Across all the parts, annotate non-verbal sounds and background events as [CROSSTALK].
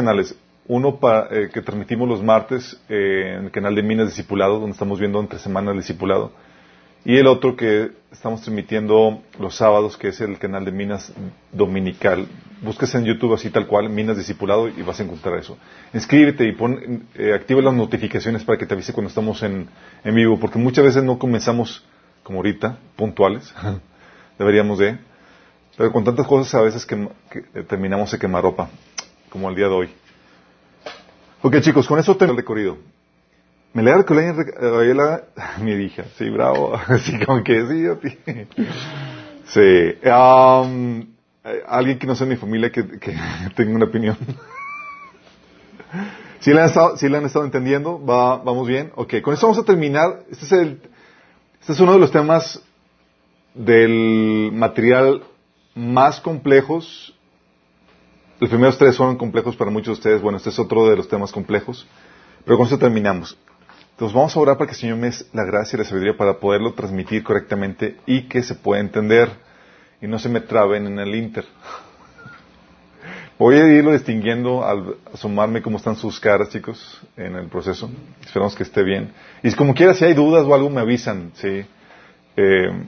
canales. Uno para, eh, que transmitimos los martes eh, en el canal de Minas Discipulado, donde estamos viendo entre semanas el Discipulado. Y el otro que estamos transmitiendo los sábados, que es el canal de Minas Dominical. Buscas en YouTube así tal cual, Minas Discipulado, y vas a encontrar eso. Inscríbete y pon, eh, activa las notificaciones para que te avise cuando estamos en, en vivo, porque muchas veces no comenzamos como ahorita, puntuales. [LAUGHS] Deberíamos de. Pero con tantas cosas a veces que, que terminamos de quemar ropa, como el día de hoy. Ok chicos, con eso tengo el recorrido. Me le que le [LAUGHS] mi hija, sí, bravo, [LAUGHS] así como que sí, sí. Um, alguien que no sea mi familia que, que [LAUGHS] tenga una opinión. ¿Sí la, han estado, ¿Sí han estado entendiendo? ¿Va, ¿Vamos bien? Ok, con eso vamos a terminar. Este es, el, este es uno de los temas del material más complejos. Los primeros tres son complejos para muchos de ustedes. Bueno, este es otro de los temas complejos. Pero con eso terminamos. Entonces vamos a orar para que el Señor me dé la gracia y la sabiduría para poderlo transmitir correctamente y que se pueda entender y no se me traben en el Inter. [LAUGHS] Voy a irlo distinguiendo al asomarme cómo están sus caras, chicos, en el proceso. Esperamos que esté bien. Y como quiera, si hay dudas o algo, me avisan, ¿sí? Eh,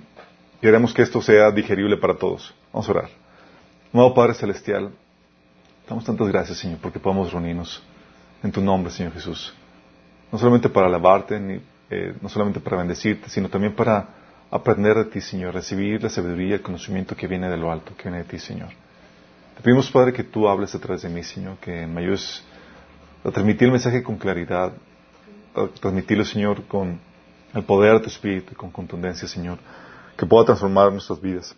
queremos que esto sea digerible para todos. Vamos a orar. Nuevo Padre Celestial, damos tantas gracias, Señor, porque podamos reunirnos en tu nombre, Señor Jesús no solamente para alabarte, ni, eh, no solamente para bendecirte, sino también para aprender de ti, Señor, recibir la sabiduría el conocimiento que viene de lo alto, que viene de ti, Señor. Te pedimos, Padre, que tú hables a través de mí, Señor, que me ayudes a transmitir el mensaje con claridad, a transmitirlo, Señor, con el poder de tu Espíritu y con contundencia, Señor, que pueda transformar nuestras vidas,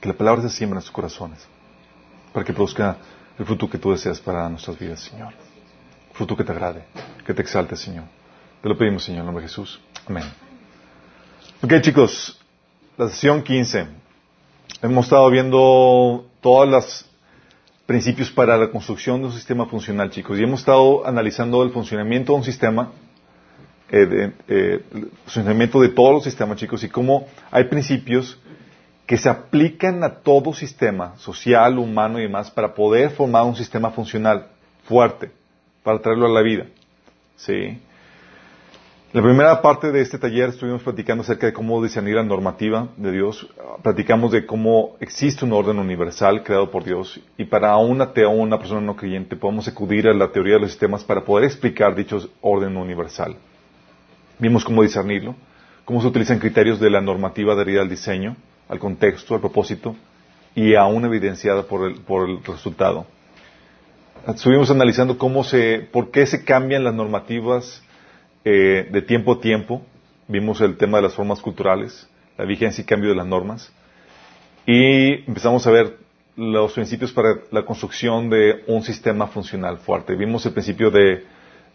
que la palabra se siembra en nuestros corazones, para que produzca el fruto que tú deseas para nuestras vidas, Señor fruto que te agrade, que te exalte, Señor. Te lo pedimos, Señor, en nombre de Jesús. Amén. Ok, chicos, la sesión 15. Hemos estado viendo todos los principios para la construcción de un sistema funcional, chicos, y hemos estado analizando el funcionamiento de un sistema, eh, eh, el funcionamiento de todos los sistemas, chicos, y cómo hay principios que se aplican a todo sistema, social, humano y demás, para poder formar un sistema funcional fuerte para traerlo a la vida. ¿Sí? La primera parte de este taller estuvimos platicando acerca de cómo discernir la normativa de Dios. Platicamos de cómo existe un orden universal creado por Dios y para un ateo una persona no creyente podemos acudir a la teoría de los sistemas para poder explicar dicho orden universal. Vimos cómo discernirlo, cómo se utilizan criterios de la normativa adherida al diseño, al contexto, al propósito y aún evidenciada por el, por el resultado estuvimos analizando cómo se, por qué se cambian las normativas eh, de tiempo a tiempo. Vimos el tema de las formas culturales, la vigencia y cambio de las normas. Y empezamos a ver los principios para la construcción de un sistema funcional fuerte. Vimos el principio de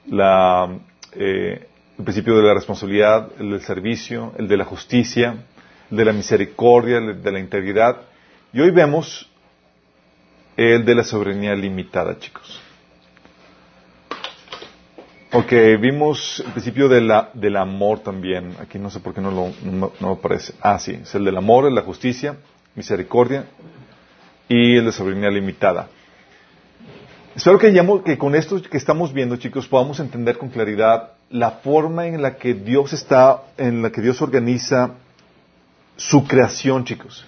la, eh, el principio de la responsabilidad, el del servicio, el de la justicia, de la misericordia, de la integridad. Y hoy vemos el de la soberanía limitada, chicos. Ok, vimos el principio de la, del amor también. Aquí no sé por qué no lo no, aparece. Ah, sí, es el del amor, la justicia, misericordia y el de soberanía limitada. Espero que, que con esto que estamos viendo, chicos, podamos entender con claridad la forma en la que Dios está, en la que Dios organiza su creación, chicos.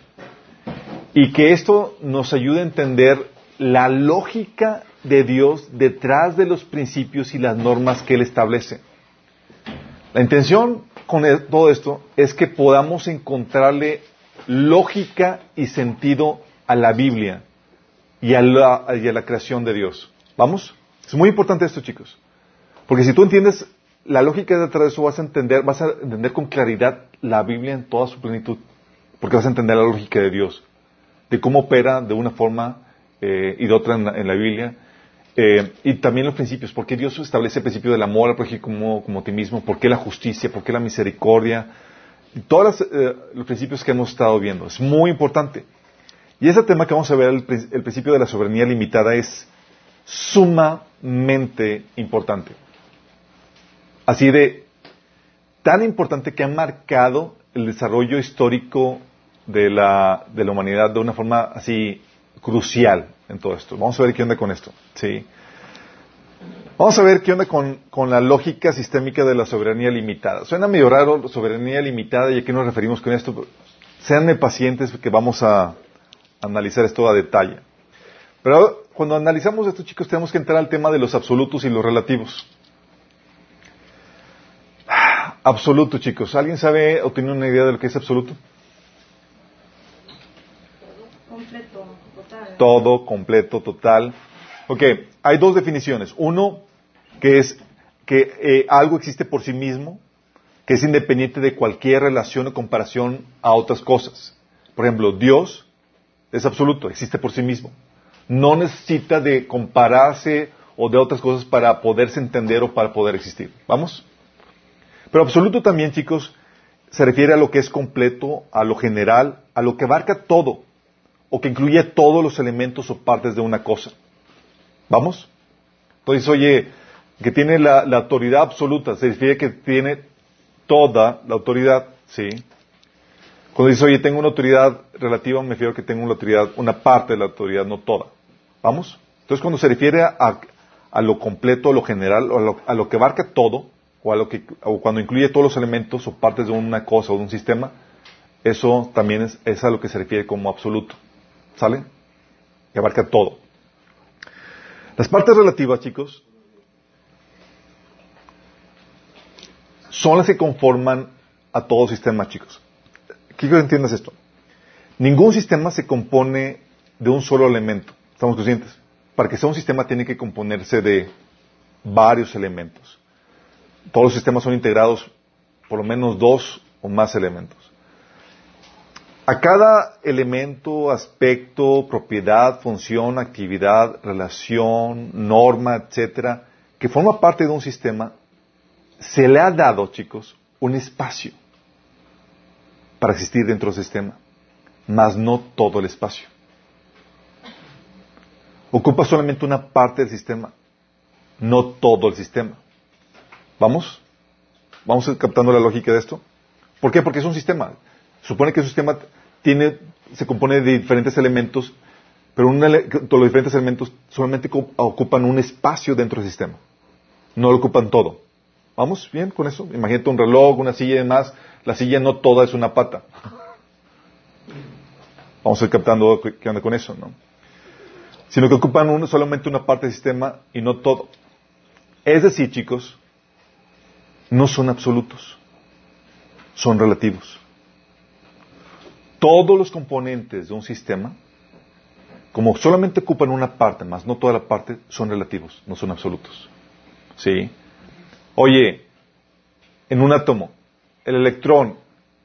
Y que esto nos ayude a entender la lógica de Dios detrás de los principios y las normas que Él establece. La intención con e-, todo esto es que podamos encontrarle lógica y sentido a la Biblia y a la, y a la creación de Dios. ¿Vamos? Es muy importante esto, chicos. Porque si tú entiendes la lógica detrás de eso, vas a entender, vas a entender con claridad la Biblia en toda su plenitud. Porque vas a entender la lógica de Dios de cómo opera de una forma eh, y de otra en la, Biblia. Eh, y también los principios, por qué Dios establece el principio del amor al como, como ti mismo, por qué la justicia, por qué la misericordia, todos eh, los principios que hemos estado viendo. Es muy importante. Y ese tema que vamos a ver, el principio de la soberanía limitada, es sumamente importante. Así de tan importante que ha marcado el desarrollo histórico de la, de la humanidad de una forma así crucial en todo esto. Vamos a ver qué onda con esto. ¿sí? Vamos a ver qué onda con, con, la lógica sistémica de la soberanía limitada. Suena medio raro soberanía limitada y a qué nos referimos con esto. Seanme pacientes que vamos a analizar esto a detalle. Pero cuando analizamos esto, chicos, tenemos que entrar al tema de los absolutos y los relativos. Absoluto, chicos. ¿Alguien sabe o tiene una idea de lo que es absoluto? Completo, total. Todo, completo, total. Ok, hay dos definiciones. Uno, que es que eh, algo existe por sí mismo, que es independiente de cualquier relación o comparación a otras cosas. Por ejemplo, Dios es absoluto, existe por sí mismo. No necesita de compararse o de otras cosas para poderse entender o para poder existir. ¿Vamos? Pero absoluto también, chicos, se refiere a lo que es completo, a lo general, a lo que abarca todo, o que incluye todos los elementos o partes de una cosa. ¿Vamos? Entonces, oye, que tiene la, autoridad absoluta, se refiere que tiene toda la autoridad, ¿sí? Cuando dice, oye, tengo una autoridad relativa, me refiero a que tengo una autoridad, una parte de la autoridad, no toda. ¿Vamos? Entonces, cuando se refiere a, a lo completo, a lo general, a lo, a lo que abarca todo, o, a lo que, o cuando incluye todos los elementos o partes de una cosa o de un sistema, eso también es, es a lo que se refiere como absoluto. ¿Sale? Que abarca todo. Las partes relativas, chicos, son las que conforman a todo sistema, chicos. Quiero que entiendas esto. Ningún sistema se compone de un solo elemento. ¿Estamos conscientes? Para que sea un sistema tiene que componerse de varios elementos todos los sistemas son integrados por lo menos dos o más elementos. A cada elemento, aspecto, propiedad, función, actividad, relación, norma, etcétera, que forma parte de un sistema, se le ha dado, chicos, un espacio para existir dentro del sistema, mas no todo el espacio. Ocupa solamente una parte del sistema, no todo el sistema. ¿Vamos? ¿Vamos captando la lógica de esto? ¿Por qué? Porque es un sistema. Supone que un sistema tiene, se compone de diferentes elementos, pero todos los diferentes elementos solamente ocupan un espacio dentro del sistema. No lo ocupan todo. ¿Vamos bien con eso? Imagínate un reloj, una silla y demás. La silla no toda es una pata. Vamos a ir captando qué onda con eso, ¿no? Sino que ocupan solamente una parte del sistema y no todo. Es decir, chicos, no son absolutos, son relativos. Todos los componentes de un sistema, como solamente ocupan una parte, más no toda la parte, son relativos, no son absolutos. ¿Sí? Oye, en un átomo, el electrón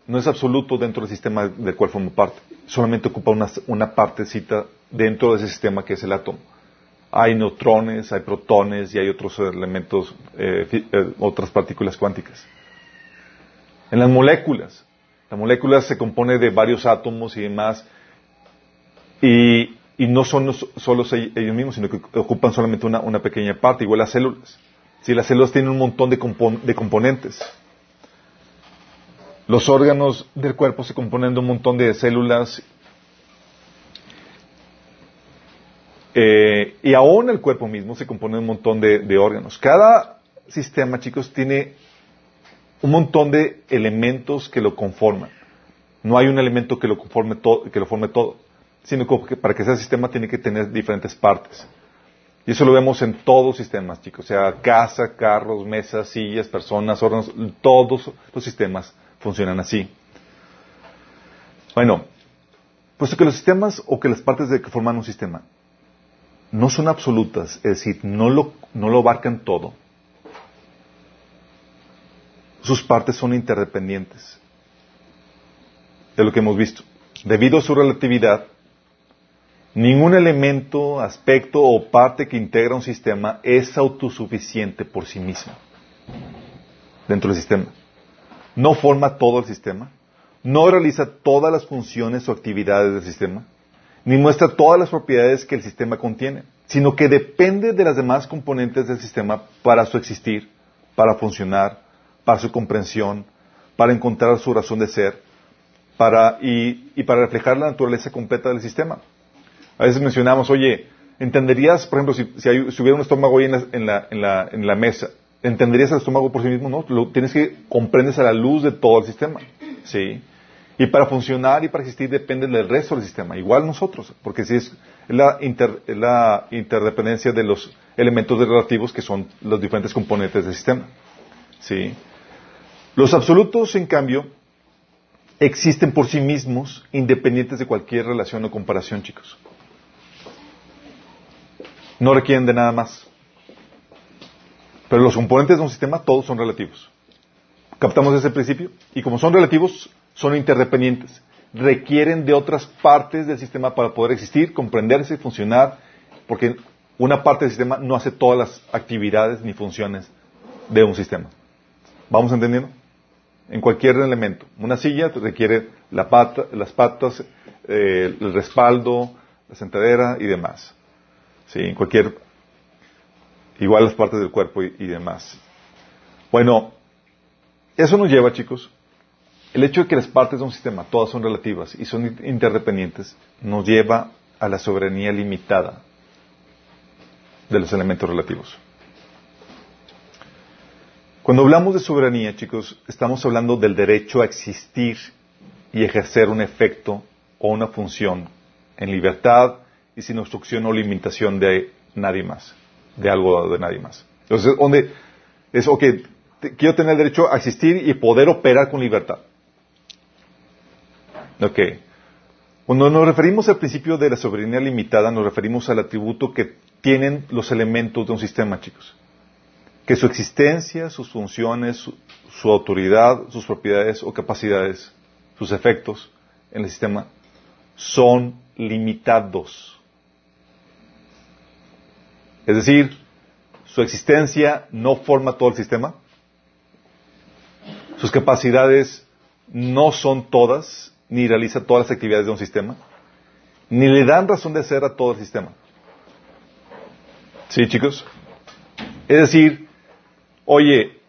no es absoluto dentro del sistema del cual forma parte, solamente ocupa una, una partecita dentro de ese sistema que es el átomo hay neutrones, hay protones y hay otros elementos, eh, eh, otras partículas cuánticas. En las moléculas, la molécula se compone de varios átomos y demás, y, no son solo ellos mismos, sino que ocupan solamente una, pequeña parte, igual las células. Si las células tienen un montón de, de componentes. Los órganos del cuerpo se componen de un montón de células Eh, y aún el cuerpo mismo se compone de un montón de, órganos. Cada sistema, chicos, tiene un montón de elementos que lo conforman. No hay un elemento que lo, conforme que lo forme todo, sino que para que sea sistema tiene que tener diferentes partes. Y eso lo vemos en todos los sistemas, chicos. O sea, casa, carros, mesas, sillas, personas, órganos, todos los sistemas funcionan así. Bueno, puesto que los sistemas o que las partes de que forman un sistema no son absolutas, es decir, no lo, no lo abarcan todo. Sus partes son interdependientes. De lo que hemos visto. Debido a su relatividad, ningún elemento, aspecto o parte que integra un sistema es autosuficiente por sí mismo dentro del sistema. No forma todo el sistema, no realiza todas las funciones o actividades del sistema, ni muestra todas las propiedades que el sistema contiene, sino que depende de las demás componentes del sistema para su existir, para funcionar, para su comprensión, para encontrar su razón de ser, para, y, para reflejar la naturaleza completa del sistema. A veces mencionamos, oye, ¿entenderías, por ejemplo, si, si hubiera un estómago ahí en la, en, la, en, la, en la mesa, ¿entenderías el estómago por sí mismo? No, lo tienes que comprendes a la luz de todo el sistema. ¿Sí? Y para funcionar y para existir depende del resto del sistema, igual nosotros, porque si es, la, inter- la interdependencia de los elementos relativos que son los diferentes componentes del sistema. ¿Sí? Los absolutos, en cambio, existen por sí mismos, independientes de cualquier relación o comparación, chicos. No requieren de nada más. Pero los componentes de un sistema todos son relativos. ¿Captamos ese principio? Y como son relativos, son interdependientes. Requieren de otras partes del sistema para poder existir, comprenderse, funcionar, porque una parte del sistema no hace todas las actividades ni funciones de un sistema. ¿Vamos entendiendo? En cualquier elemento. Una silla requiere la pata, las patas, eh, el respaldo, la sentadera y demás. Sí, en cualquier, igual las partes del cuerpo y, y demás. Bueno, eso nos lleva, chicos, el hecho de que las partes de un sistema todas son relativas y son interdependientes, nos lleva a la soberanía limitada de los elementos relativos. Cuando hablamos de soberanía, chicos, estamos hablando del derecho a existir y ejercer un efecto o una función en libertad y sin obstrucción o limitación de nadie más, de algo o de nadie más. Entonces, donde es, ok, te- quiero tener el derecho a existir y poder operar con libertad. Ok. Cuando nos referimos al principio de la soberanía limitada, nos referimos al atributo que tienen los elementos de un sistema, chicos. Que su existencia, sus funciones, su, su autoridad, sus propiedades o capacidades, sus efectos en el sistema son limitados. Es decir, su existencia no forma todo el sistema, sus capacidades no son todas, ni realiza todas las actividades de un sistema, ni le dan razón de ser a todo el sistema. ¿Sí, chicos? Es decir, oye,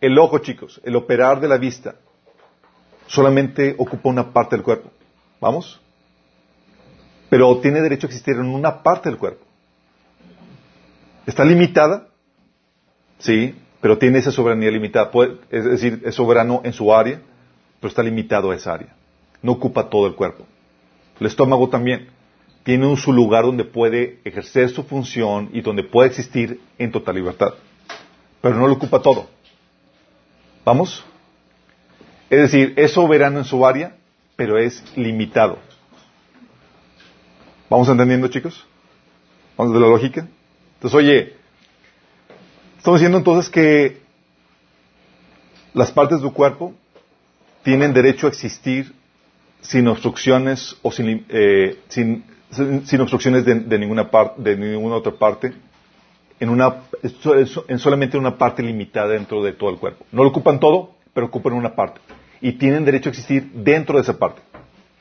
el ojo, chicos, el operar de la vista, solamente ocupa una parte del cuerpo. ¿Vamos? Pero tiene derecho a existir en una parte del cuerpo. Está limitada, sí, pero tiene esa soberanía limitada. Puede- es decir, es soberano en su área, pero está limitado a esa área. No ocupa todo el cuerpo. El estómago también tiene su lugar donde puede ejercer su función y donde puede existir en total libertad. Pero no lo ocupa todo. ¿Vamos? Es decir, es soberano en su área, pero es limitado. ¿Vamos entendiendo, chicos? ¿Vamos de la lógica? Entonces, oye, estamos diciendo entonces que las partes de tu cuerpo tienen derecho a existir sin obstrucciones o sin, eh, sin, sin- obstrucciones de, de ninguna parte, de ninguna otra parte, en una, en solamente una parte limitada dentro de todo el cuerpo. No lo ocupan todo, pero ocupan una parte. Y tienen derecho a existir dentro de esa parte.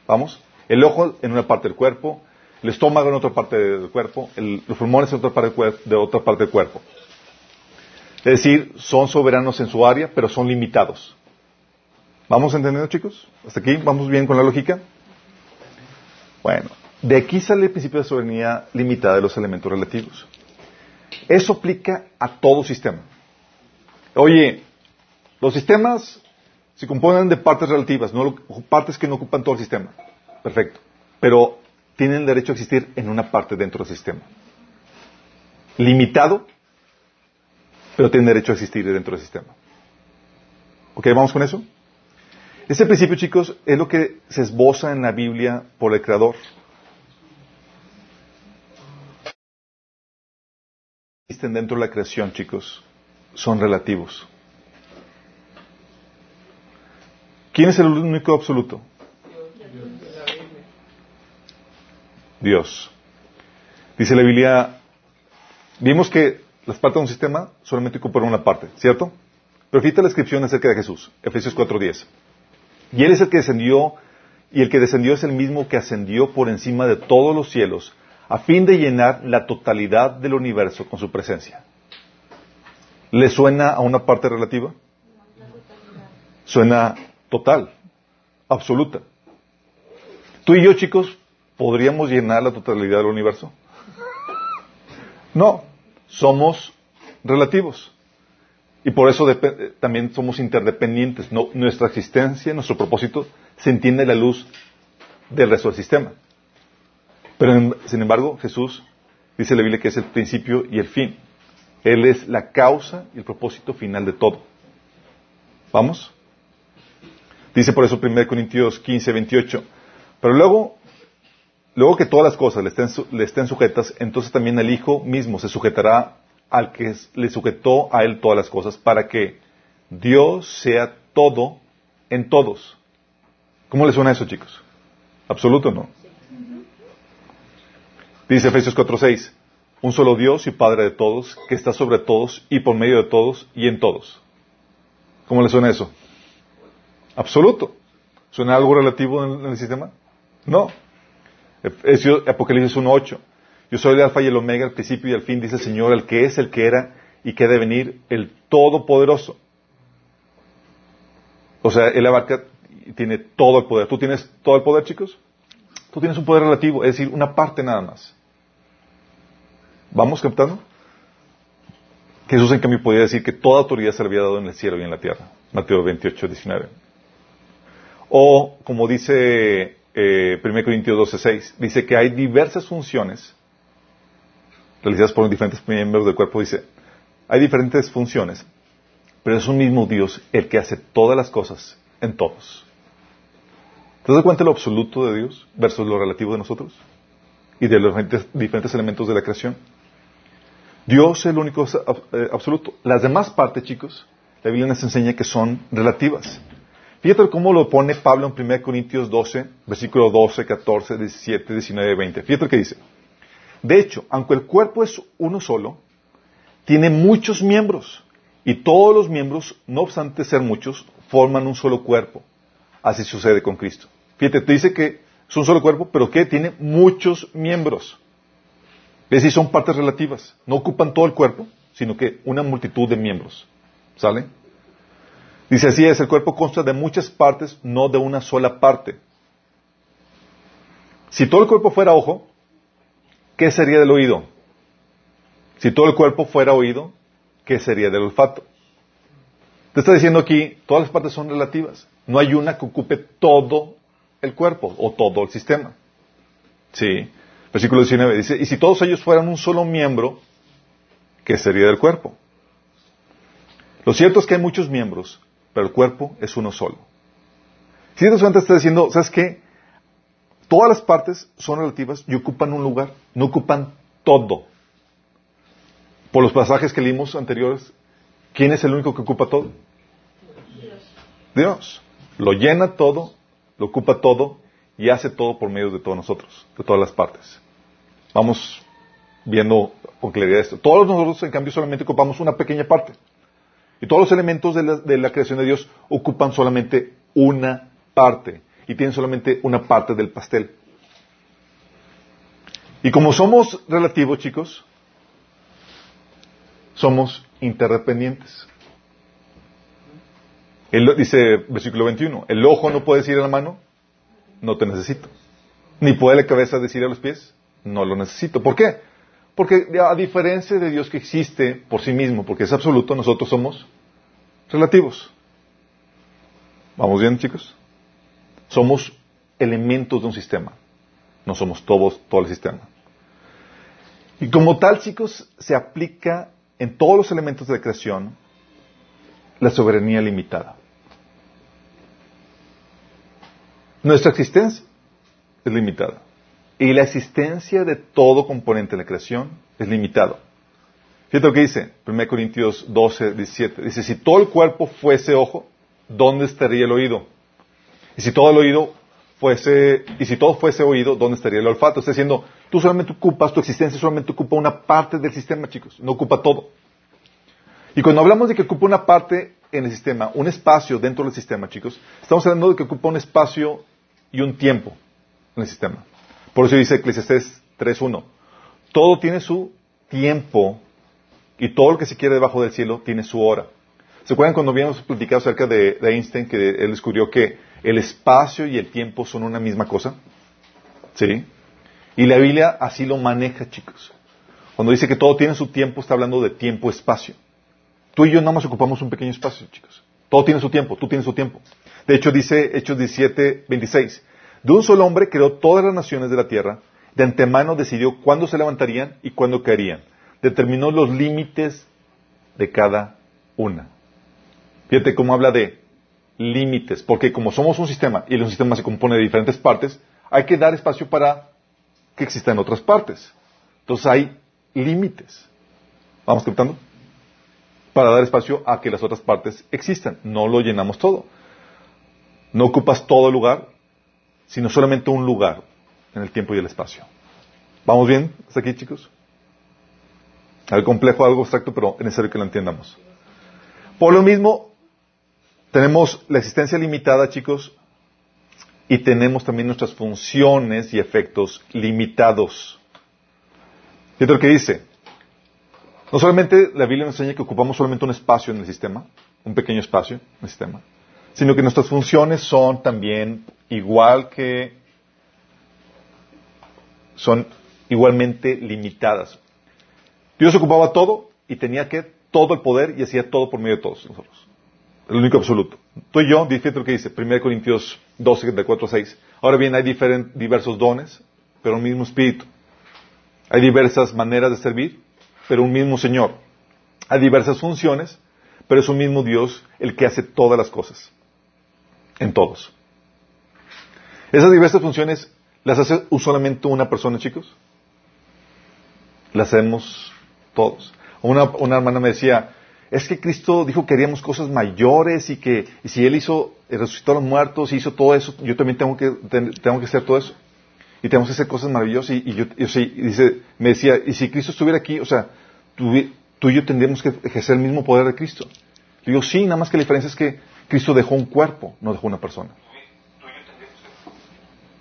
¿Vamos? El ojo en una parte del cuerpo, el estómago en otra parte del cuerpo, los pulmones en otra parte del, de otra parte del cuerpo. Es decir, son soberanos en su área, pero son limitados. ¿Vamos entendiendo, chicos? ¿Hasta aquí? ¿Vamos bien con la lógica? Bueno, de aquí sale el principio de soberanía limitada de los elementos relativos. Eso aplica a todo sistema. Oye, los sistemas se componen de partes relativas, no partes que no ocupan todo el sistema. Perfecto. Pero tienen derecho a existir en una parte dentro del sistema. Limitado, pero tienen derecho a existir dentro del sistema. ¿Ok? ¿Vamos con eso? Ese principio, chicos, es lo que se esboza en la Biblia por el Creador. Existen dentro de la creación, chicos, son relativos. ¿Quién es el único absoluto? Dios. Dice la Biblia, vimos que las partes de un sistema solamente ocupan una parte, ¿cierto? Pero fíjate la descripción acerca de Jesús, Efesios 4.10. Y Él es el que descendió, y el que descendió es el mismo que ascendió por encima de todos los cielos, a fin de llenar la totalidad del universo con su presencia. ¿Le suena a una parte relativa? Suena total, absoluta. Tú y yo, chicos, ¿podríamos llenar la totalidad del universo? No, somos relativos. Y por eso también somos interdependientes. No, nuestra existencia, nuestro propósito, se entiende a la luz del resto del sistema. Pero, sin embargo, Jesús dice la Biblia que es el principio y el fin. Él es la causa y el propósito final de todo. ¿Vamos? Dice por eso 1 Corintios 15, 28. Pero luego, luego que todas las cosas le estén, le estén sujetas, entonces también el Hijo mismo se sujetará al que le sujetó a él todas las cosas, para que Dios sea todo en todos. ¿Cómo le suena eso, chicos? ¿Absoluto no? Dice Efesios 4:6, un solo Dios y Padre de todos, que está sobre todos y por medio de todos y en todos. ¿Cómo le suena eso? Absoluto. ¿Suena algo relativo en el sistema? No. Apocalipsis 1.8. Yo soy el alfa y el omega, el principio y el fin, dice el Señor, el que es, el que era y que ha de venir, el Todopoderoso. O sea, Él abarca y tiene todo el poder. ¿Tú tienes todo el poder, chicos? Tú tienes un poder relativo, es decir, una parte nada más. ¿Vamos captando? Jesús en cambio podía decir que toda autoridad se le había dado en el cielo y en la tierra. Mateo 28, 19. O, como dice eh, 1 Corintios 12, 6, dice que hay diversas funciones realizadas por diferentes miembros del cuerpo. Dice, hay diferentes funciones, pero es un mismo Dios el que hace todas las cosas en todos. ¿Te das cuenta de lo absoluto de Dios versus lo relativo de nosotros? Y de los diferentes elementos de la creación. Dios es el único eh, absoluto. Las demás partes, chicos, la Biblia nos enseña que son relativas. Fíjate cómo lo pone Pablo en 1 Corintios 12, versículo 12, 14, 17, 19, 20. Fíjate lo que dice. De hecho, aunque el cuerpo es uno solo, tiene muchos miembros. Y todos los miembros, no obstante ser muchos, forman un solo cuerpo. Así sucede con Cristo. Fíjate, te dice que es un solo cuerpo, pero que tiene muchos miembros. Es decir, son partes relativas. No ocupan todo el cuerpo, sino que una multitud de miembros. ¿Sale? Dice así es, el cuerpo consta de muchas partes, no de una sola parte. Si todo el cuerpo fuera ojo, ¿qué sería del oído? Si todo el cuerpo fuera oído, ¿qué sería del olfato? Te está diciendo aquí, todas las partes son relativas. No hay una que ocupe todo el cuerpo o todo el sistema. Sí. Versículo 19 dice, y si todos ellos fueran un solo miembro, ¿qué sería del cuerpo? Lo cierto es que hay muchos miembros, pero el cuerpo es uno solo. Si te está diciendo, ¿sabes qué? Todas las partes son relativas y ocupan un lugar, no ocupan todo. Por los pasajes que leímos anteriores, ¿quién es el único que ocupa todo? Dios. Dios. Lo llena todo, lo ocupa todo y hace todo por medio de todos nosotros, de todas las partes. Vamos viendo con claridad esto. Todos nosotros, en cambio, solamente ocupamos una pequeña parte. Y todos los elementos de la, de la creación de Dios ocupan solamente una parte y tienen solamente una parte del pastel. Y como somos relativos, chicos, somos interdependientes. Él dice, versículo 21, el ojo no puede decir a la mano, no te necesito. Ni puede la cabeza decir a los pies, no lo necesito. ¿Por qué? Porque a diferencia de Dios que existe por sí mismo, porque es absoluto, nosotros somos relativos. ¿Vamos bien, chicos? Somos elementos de un sistema. No somos todos, todo el sistema. Y como tal, chicos, se aplica en todos los elementos de la creación la soberanía limitada. Nuestra existencia es limitada. Y la existencia de todo componente de la creación es limitado. Fíjate lo que dice 1 Corintios 12, 17. Dice, si todo el cuerpo fuese ojo, ¿dónde estaría el oído? Y si todo el oído fuese, y si todo fuese oído, ¿dónde estaría el olfato? Está diciendo, tú solamente ocupas, tu existencia solamente ocupa una parte del sistema, chicos, no ocupa todo. Y cuando hablamos de que ocupa una parte en el sistema, un espacio dentro del sistema, chicos, estamos hablando de que ocupa un espacio y un tiempo en el sistema. Por eso dice Ecclesiastes 3.1, todo tiene su tiempo y todo lo que se quiere debajo del cielo tiene su hora. ¿Se acuerdan cuando habíamos platicado acerca de Einstein que él descubrió que el espacio y el tiempo son una misma cosa. ¿Sí? Y la Biblia así lo maneja, chicos. Cuando dice que todo tiene su tiempo, está hablando de tiempo-espacio. Tú y yo nada más ocupamos un pequeño espacio, chicos. Todo tiene su tiempo, tú tienes su tiempo. De hecho, dice Hechos 17, 26. De un solo hombre creó todas las naciones de la tierra, de antemano decidió cuándo se levantarían y cuándo caerían. Determinó los límites de cada una. Fíjate cómo habla de límites, porque como somos un sistema y el sistema se compone de diferentes partes, hay que dar espacio para que existan otras partes. Entonces hay límites. ¿Vamos captando? Para dar espacio a que las otras partes existan. No lo llenamos todo. No ocupas todo el lugar, sino solamente un lugar en el tiempo y el espacio. ¿Vamos bien hasta aquí, chicos? Algo complejo, algo abstracto, pero es necesario que lo entiendamos. Por lo mismo, tenemos la existencia limitada, chicos, y tenemos también nuestras funciones y efectos limitados. Fíjate lo que dice. No solamente la Biblia nos enseña que ocupamos solamente un espacio en el sistema, un pequeño espacio en el sistema, sino que nuestras funciones son también igual que son igualmente limitadas. Dios ocupaba todo y tenía que todo el poder y hacía todo por medio de todos nosotros. El único absoluto. Tú y yo, fíjate lo que dice, 1 Corintios 12, de 4 a 6. Ahora bien, hay diversos dones, pero un mismo espíritu. Hay diversas maneras de servir, pero un mismo Señor. Hay diversas funciones, pero es un mismo Dios el que hace todas las cosas. En todos. Esas diversas funciones las hace solamente una persona, chicos. Las hacemos todos. Una hermana me decía, es que Cristo dijo que haríamos cosas mayores y que y si Él hizo, eh, resucitó a los muertos y hizo todo eso, yo también tengo que, tengo que hacer todo eso. Y tenemos que hacer cosas maravillosas. Y, yo, dice, me decía, y si Cristo estuviera aquí, o sea, tú, tú, y yo tendríamos que ejercer el mismo poder de Cristo. Le digo, sí, nada más que la diferencia es que Cristo dejó un cuerpo, no dejó una persona.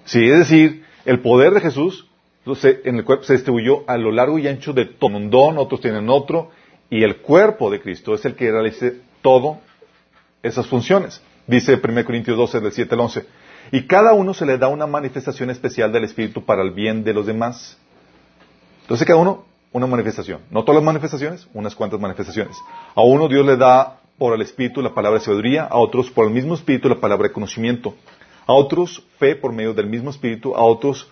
Sí, es decir, el poder de Jesús en el cuerpo se distribuyó a lo largo y ancho de todo un don, otros tienen otro, y el cuerpo de Cristo es el que realice todo esas funciones. Dice 1 Corintios 12, del 7 al 11. Y cada uno se le da una manifestación especial del Espíritu para el bien de los demás. Entonces cada uno una manifestación. No todas las manifestaciones, unas cuantas manifestaciones. A uno Dios le da por el Espíritu la palabra de sabiduría, a otros por el mismo Espíritu la palabra de conocimiento, a otros fe por medio del mismo Espíritu, a otros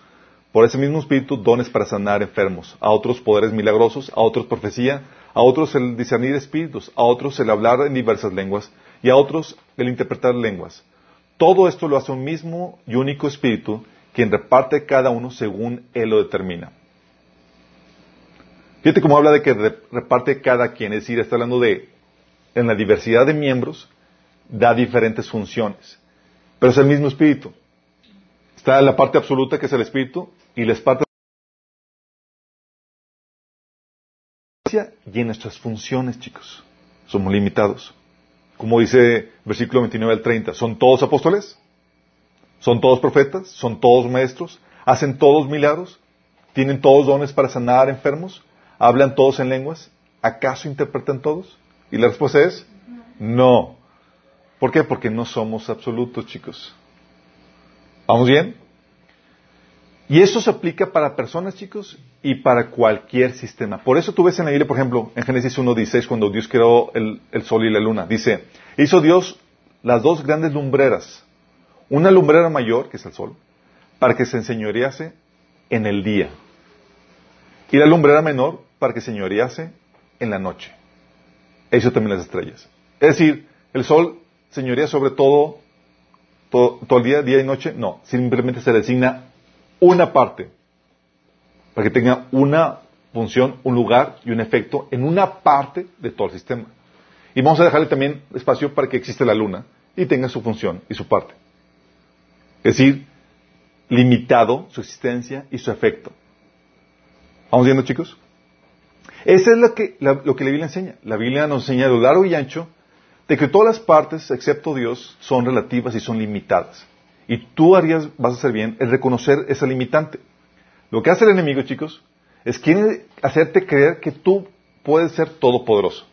por ese mismo Espíritu dones para sanar enfermos, a otros poderes milagrosos, a otros profecía, a otros el discernir espíritus, a otros el hablar en diversas lenguas y a otros el interpretar lenguas. Todo esto lo hace un mismo y único Espíritu, quien reparte cada uno según Él lo determina. Fíjate cómo habla de que reparte cada quien, es decir, está hablando de, en la diversidad de miembros, da diferentes funciones, pero es el mismo Espíritu. Está la parte absoluta que es el Espíritu y la parte y en nuestras funciones, chicos. Somos limitados. Como dice versículo 29 al 30, ¿son todos apóstoles? ¿Son todos profetas? ¿Son todos maestros? ¿Hacen todos milagros? ¿Tienen todos dones para sanar enfermos? ¿Hablan todos en lenguas? ¿Acaso interpretan todos? Y la respuesta es no. ¿Por qué? Porque no somos absolutos, chicos. ¿Vamos bien? Y eso se aplica para personas, chicos, y para cualquier sistema. Por eso tú ves en la Biblia, por ejemplo, en Génesis 1.16, cuando Dios creó el, sol y la luna, dice, hizo Dios las dos grandes lumbreras, una lumbrera mayor, que es el sol, para que se enseñorease en el día, y la lumbrera menor para que se enseñorease en la noche. Eso también las estrellas. Es decir, el sol señorea sobre todo todo, el día, día y noche, no, simplemente se designa una parte, para que tenga una función, un lugar y un efecto en una parte de todo el sistema. Y vamos a dejarle también espacio para que exista la luna y tenga su función y su parte. Es decir, limitado su existencia y su efecto. ¿Vamos viendo, chicos? Eso es lo que, lo que la Biblia enseña. La Biblia nos enseña lo largo y ancho de que todas las partes, excepto Dios, son relativas y son limitadas. Y tú harías, vas a hacer bien, es reconocer esa limitante. Lo que hace el enemigo, chicos, es quiere hacerte creer que tú puedes ser todopoderoso.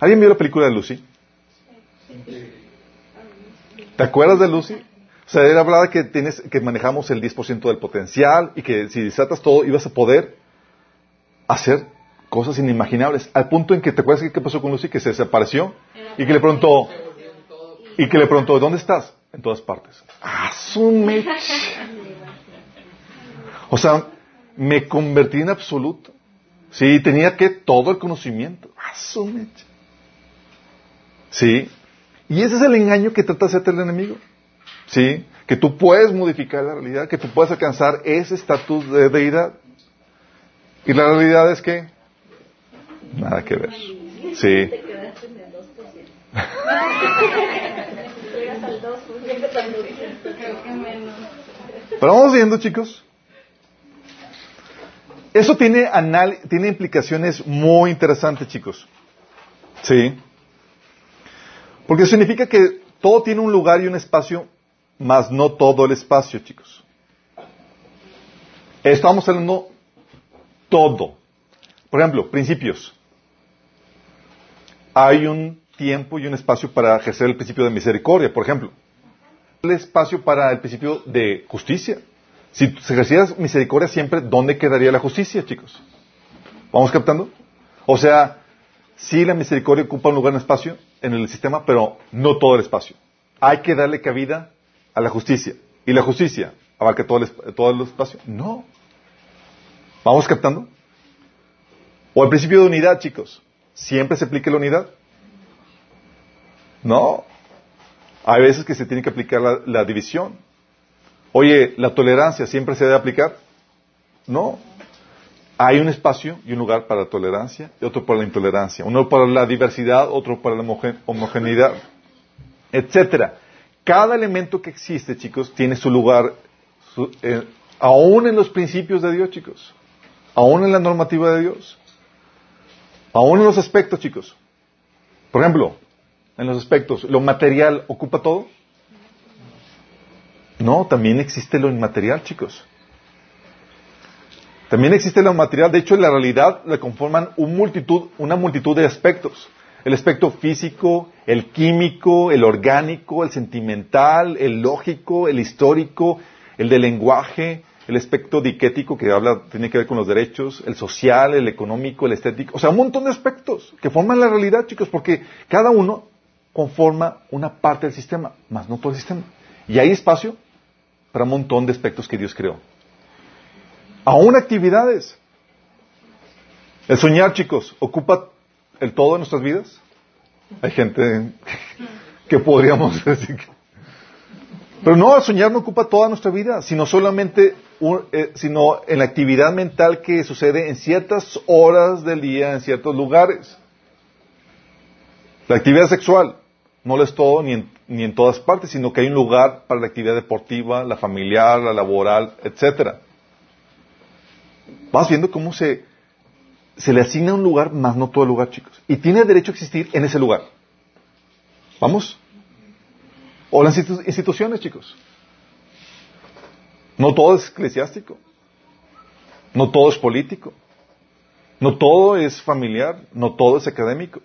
¿Alguien vio la película de Lucy? ¿Te acuerdas de Lucy? O sea, era verdad que tienes, que manejamos el 10% del potencial y que si desatas todo ibas a poder hacer cosas inimaginables. Al punto en que, ¿te acuerdas qué pasó con Lucy? Que se desapareció y que le preguntó, y que le preguntó, ¿dónde estás? En todas partes. Asume. O sea, me convertí en absoluto. Sí, tenía que todo el conocimiento. Asume. Sí. Y ese es el engaño que trata de hacerte el enemigo. ¿Sí? Que tú puedes modificar la realidad, que tú puedes alcanzar ese estatus de deidad. Y la realidad es que nada que ver. Sí. [LAUGHS] Pero vamos viendo, chicos. Eso tiene, tiene implicaciones muy interesantes, chicos. Sí. Porque significa que todo tiene un lugar y un espacio, más no todo el espacio, chicos. Estamos hablando todo. Por ejemplo, principios. Hay un tiempo y un espacio para ejercer el principio de misericordia, por ejemplo. El espacio para el principio de justicia. Si se ejerciera misericordia siempre, ¿dónde quedaría la justicia, chicos? ¿Vamos captando? O sea, sí la misericordia ocupa un lugar en el espacio, en el sistema, pero no todo el espacio. Hay que darle cabida a la justicia. ¿Y la justicia abarca todo el, todo el espacio? No. ¿Vamos captando? O el principio de unidad, chicos. ¿Siempre se aplica la unidad? No. Hay veces que se tiene que aplicar la, división. Oye, ¿la tolerancia siempre se debe aplicar? No. Hay un espacio y un lugar para la tolerancia y otro para la intolerancia. Uno para la diversidad, otro para la homogeneidad, etcétera. Cada elemento que existe, chicos, tiene su lugar, eh, aún en los principios de Dios, chicos, aún en la normativa de Dios. Aún en los aspectos, chicos. Por ejemplo, en los aspectos, ¿lo material ocupa todo? No, también existe lo inmaterial, chicos. También existe lo material. De hecho, en la realidad le conforman multitud, una multitud de aspectos. El aspecto físico, el químico, el orgánico, el sentimental, el lógico, el histórico, el del lenguaje, el aspecto diquético que habla, tiene que ver con los derechos, el social, el económico, el estético, o sea, un montón de aspectos que forman la realidad, chicos, porque cada uno conforma una parte del sistema, más no todo el sistema. Y hay espacio para un montón de aspectos que Dios creó. Aún actividades. El soñar, chicos, ocupa el todo de nuestras vidas. Hay gente [LAUGHS] que podríamos [LAUGHS] decir que pero no, soñar no ocupa toda nuestra vida, sino solamente eh, sino en la actividad mental que sucede en ciertas horas del día, en ciertos lugares. La actividad sexual no lo es todo ni en, ni en todas partes, sino que hay un lugar para la actividad deportiva, la familiar, la laboral, etcétera. Vas viendo cómo se, se le asigna un lugar, más no todo el lugar, chicos. Y tiene derecho a existir en ese lugar. ¿Vamos? O las instituciones, chicos. No todo es eclesiástico. No todo es político. No todo es familiar. No todo es académico.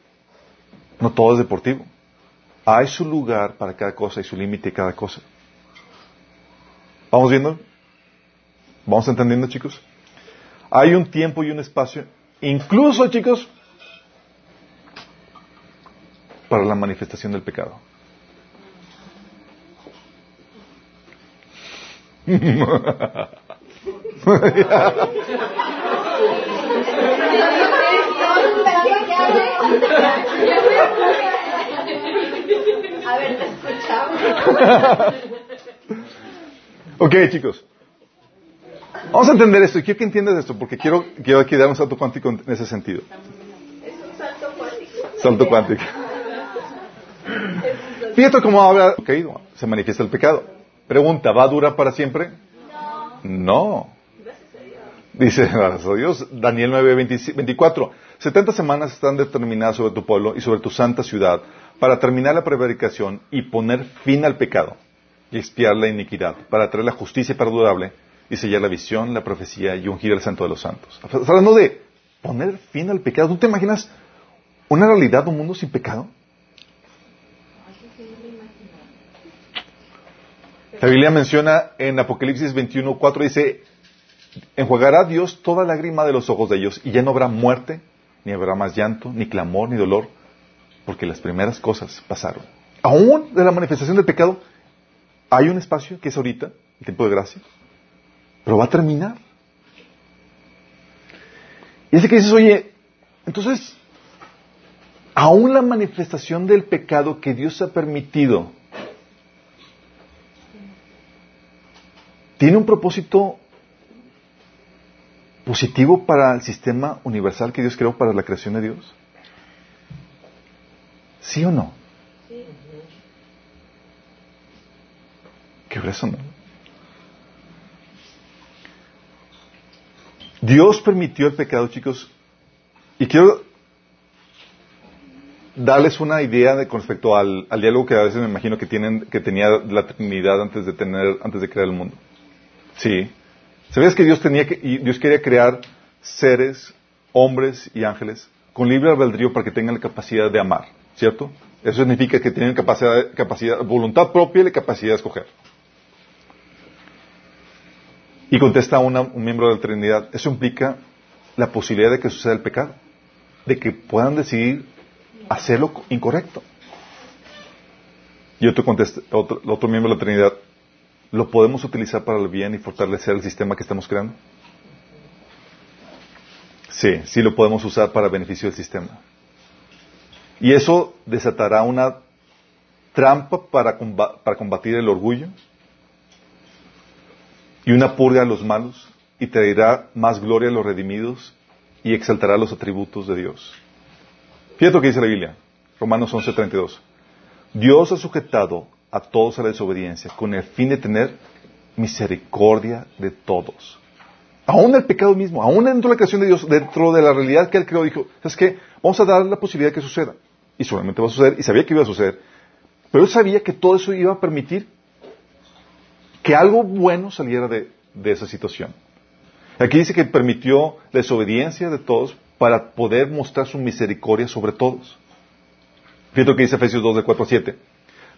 No todo es deportivo. Hay su lugar para cada cosa y su límite cada cosa. ¿Vamos viendo? ¿Vamos entendiendo, chicos? Hay un tiempo y un espacio, incluso, chicos, para la manifestación del pecado. [LAUGHS] [LAUGHS] [LAUGHS] A ver, te escuchamos. [LAUGHS] ok, chicos. Vamos a entender esto y quiero que entiendas esto porque quiero, quiero aquí dar un salto cuántico en ese sentido. ¿Es un salto cuántico? Salto cuántico. Fíjate cómo habla, ok, se manifiesta el pecado. Pregunta, ¿va a durar para siempre? No. No. Dice, [LAUGHS] gracias a Dios, Daniel 9, 24. 70 semanas están determinadas sobre tu pueblo y sobre tu santa ciudad para terminar la prevaricación y poner fin al pecado y expiar la iniquidad, para traer la justicia perdurable y sellar la visión, la profecía y ungir al santo de los santos. Hablando de poner fin al pecado, ¿tú te imaginas una realidad, un mundo sin pecado? La Biblia menciona en Apocalipsis 21, 4, dice, enjuagará Dios toda lágrima de los ojos de ellos y ya no habrá muerte, ni habrá más llanto, ni clamor, ni dolor, porque las primeras cosas pasaron. Aún de la manifestación del pecado, hay un espacio que es ahorita, el tiempo de gracia, pero va a terminar. Y ese que dices, oye, entonces, aún la manifestación del pecado que Dios ha permitido, tiene un propósito positivo para el sistema universal que Dios creó para la creación de Dios? ¿Sí o no? Qué grueso, ¿no? Dios permitió el pecado, chicos, y quiero darles una idea de, con respecto al, al, diálogo que a veces me imagino que tienen, que tenía la Trinidad antes de tener, antes de crear el mundo. Sí. ¿Sabías que Dios tenía que, y Dios quería crear seres, hombres y ángeles con libre albedrío para que tengan la capacidad de amar, ¿cierto? Eso significa que tienen capacidad, capacidad, voluntad propia y la capacidad de escoger. Y contesta una, un miembro de la Trinidad, eso implica la posibilidad de que suceda el pecado, de que puedan decidir hacer lo incorrecto. Y otro, contesta, otro, otro miembro de la Trinidad, ¿lo podemos utilizar para el bien y fortalecer el sistema que estamos creando? Sí, sí lo podemos usar para beneficio del sistema. Y eso desatará una trampa para, para combatir el orgullo y una purga a los malos y traerá más gloria a los redimidos y exaltará los atributos de Dios. Fíjate lo que dice la Biblia, Romanos 11:32. Dios ha sujetado a todos a la desobediencia con el fin de tener misericordia de todos. Aún el pecado mismo, aún dentro de la creación de Dios, dentro de la realidad que Él creó, dijo, ¿sabes qué? Vamos a dar la posibilidad de que suceda. Y solamente va a suceder, y sabía que iba a suceder. Pero Él sabía que todo eso iba a permitir que algo bueno saliera de, de esa situación. Aquí dice que permitió la desobediencia de todos para poder mostrar su misericordia sobre todos. Fíjate lo que dice Efesios 2, de 4 a 7.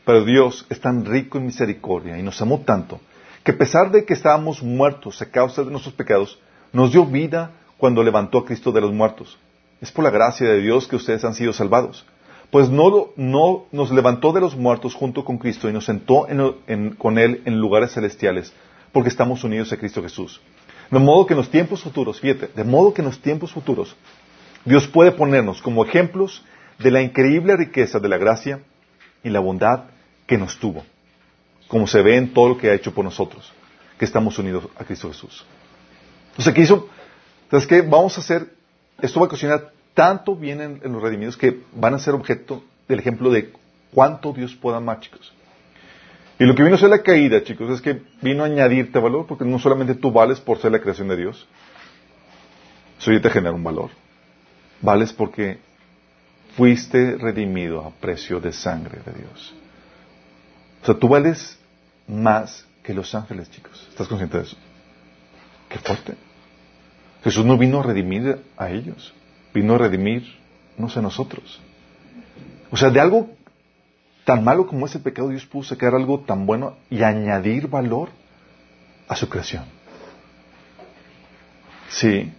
Pero Dios es tan rico en misericordia y nos amó tanto que a pesar de que estábamos muertos a causa de nuestros pecados, nos dio vida cuando levantó a Cristo de los muertos. Es por la gracia de Dios que ustedes han sido salvados. Pues no, no nos levantó de los muertos junto con Cristo y nos sentó en, en, con Él en lugares celestiales, porque estamos unidos a Cristo Jesús. De modo que en los tiempos futuros, fíjate, de modo que en los tiempos futuros, Dios puede ponernos como ejemplos de la increíble riqueza de la gracia y la bondad que nos tuvo, como se ve en todo lo que ha hecho por nosotros, que estamos unidos a Cristo Jesús. Entonces, ¿qué hizo? Entonces, ¿qué vamos a hacer? Esto va a ocasionar tanto bien en, los redimidos que van a ser objeto del ejemplo de cuánto Dios pueda amar, chicos. Y lo que vino a ser la caída, chicos, es que vino a añadirte valor, porque no solamente tú vales por ser la creación de Dios, eso ya te genera un valor. Vales porque fuiste redimido a precio de sangre de Dios. O sea, tú vales más que los ángeles, chicos. ¿Estás consciente de eso? Qué fuerte. Jesús no vino a redimir a ellos, vino a redimirnos a nosotros. O sea, de algo tan malo como ese pecado, Dios pudo sacar algo tan bueno y añadir valor a su creación. Sí.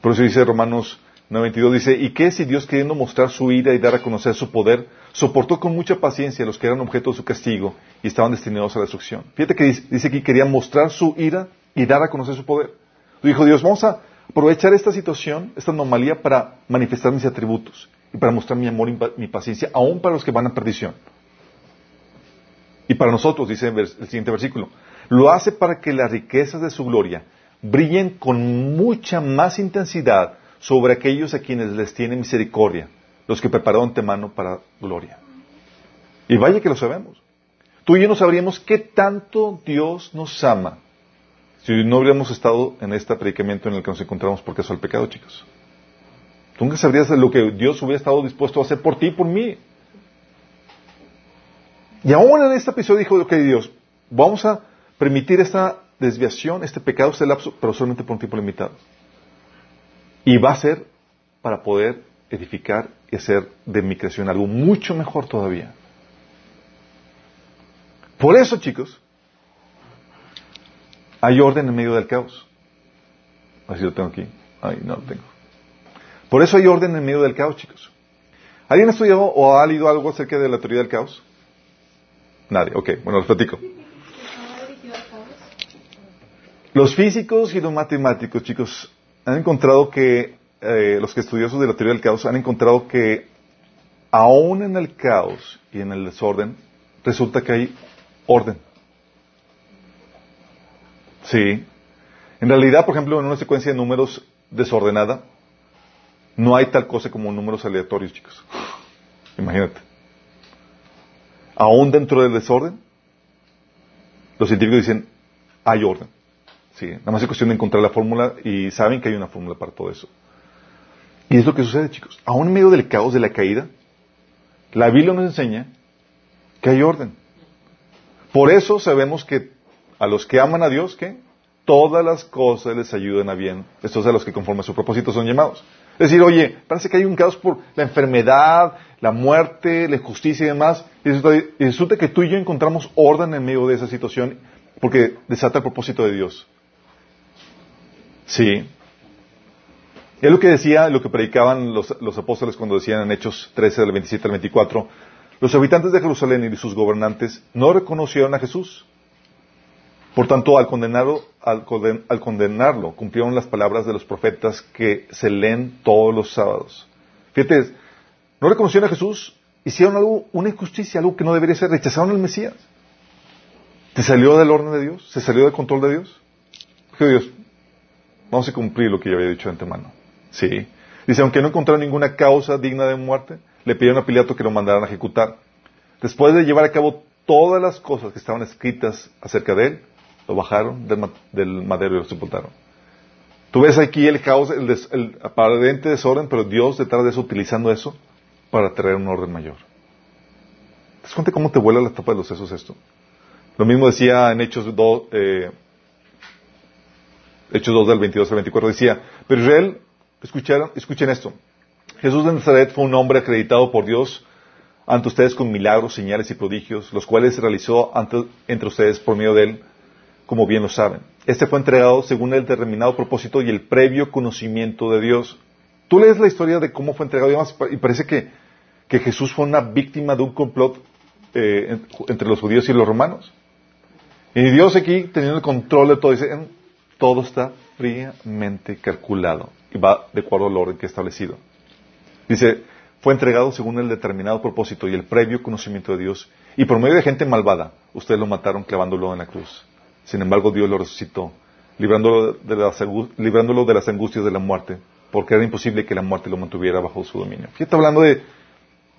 Por eso dice Romanos 9:22, dice, ¿y qué si Dios queriendo mostrar su ira y dar a conocer su poder, soportó con mucha paciencia a los que eran objeto de su castigo y estaban destinados a la destrucción? Fíjate que dice, dice que quería mostrar su ira y dar a conocer su poder. Dijo Dios, vamos a aprovechar esta situación, esta anomalía, para manifestar mis atributos y para mostrar mi amor y mi paciencia, aún para los que van a perdición. Y para nosotros, dice el siguiente versículo, lo hace para que las riquezas de su gloria brillen con mucha más intensidad sobre aquellos a quienes les tiene misericordia, los que preparó antemano para gloria. Y vaya que lo sabemos. Tú y yo no sabríamos qué tanto Dios nos ama si no hubiéramos estado en este predicamento en el que nos encontramos por causa del pecado, chicos. Tú nunca sabrías lo que Dios hubiera estado dispuesto a hacer por ti y por mí. Y aún en este episodio dijo, ok Dios, vamos a permitir esta desviación, este pecado, este lapso, pero solamente por un tiempo limitado. Y va a ser para poder edificar y hacer de mi creación algo mucho mejor todavía. Por eso, chicos, Hay orden en medio del caos. Así lo tengo aquí. Ay, no lo tengo. Por eso hay orden en medio del caos, chicos. ¿Alguien ha estudiado o ha leído algo acerca de la teoría del caos? Nadie. Ok, bueno, les platico. Los físicos y los matemáticos, chicos, han encontrado que, eh, los que estudiosos de la teoría del caos han encontrado que aún en el caos y en el desorden, resulta que hay orden. Sí. En realidad, por ejemplo, en una secuencia de números desordenada, no hay tal cosa como números aleatorios, chicos. [LAUGHS] Imagínate. Aún dentro del desorden, los científicos dicen, hay orden. Sí, nada más es cuestión de encontrar la fórmula y saben que hay una fórmula para todo eso. Y es lo que sucede, chicos. Aún en medio del caos de la caída, la Biblia nos enseña que hay orden. Por eso sabemos que a los que aman a Dios, ¿qué? Todas las cosas les ayudan a bien. Estos a los que conforme a su propósito son llamados. Es decir, oye, parece que hay un caos por la enfermedad, la muerte, la injusticia y demás. Y resulta, que tú y yo encontramos orden en medio de esa situación porque desata el propósito de Dios. Sí. Es lo que decía, lo que predicaban los, los, apóstoles cuando decían en Hechos 13, del 27 al 24. Los habitantes de Jerusalén y sus gobernantes no reconocieron a Jesús. Por tanto, al condenarlo, al, condenarlo, cumplieron las palabras de los profetas que se leen todos los sábados. Fíjate, no reconocieron a Jesús, hicieron algo, una injusticia, algo que no debería ser, rechazaron al Mesías. ¿Te salió del orden de Dios? ¿Se salió del control de Dios? Que Dios, vamos a cumplir lo que yo había dicho de antemano. Sí. Dice, aunque no encontraron ninguna causa digna de muerte, le pidieron a Pilato que lo mandaran a ejecutar. Después de llevar a cabo todas las cosas que estaban escritas acerca de él, lo bajaron del, madero y lo sepultaron. Tú ves aquí el caos, el, aparente desorden, pero Dios detrás de eso utilizando eso para traer un orden mayor. ¿Te cómo te vuela la tapa de los sesos esto? Lo mismo decía en Hechos 2, eh, Hechos 2 del 22 al 24, decía, pero Israel, escucharon, escuchen esto, Jesús de Nazaret fue un hombre acreditado por Dios ante ustedes con milagros, señales y prodigios, los cuales realizó entre ustedes por medio de él como bien lo saben. Este fue entregado según el determinado propósito y el previo conocimiento de Dios. Tú lees la historia de cómo fue entregado y, parece que, Jesús fue una víctima de un complot eh, entre los judíos y los romanos. Y Dios aquí, teniendo el control de todo, dice, todo está fríamente calculado y va de acuerdo al orden que establecido. Dice, fue entregado según el determinado propósito y el previo conocimiento de Dios, y por medio de gente malvada, ustedes lo mataron clavándolo en la cruz. Sin embargo, Dios lo resucitó, librándolo de, las, angustias de la muerte, porque era imposible que la muerte lo mantuviera bajo su dominio. Fíjate hablando de...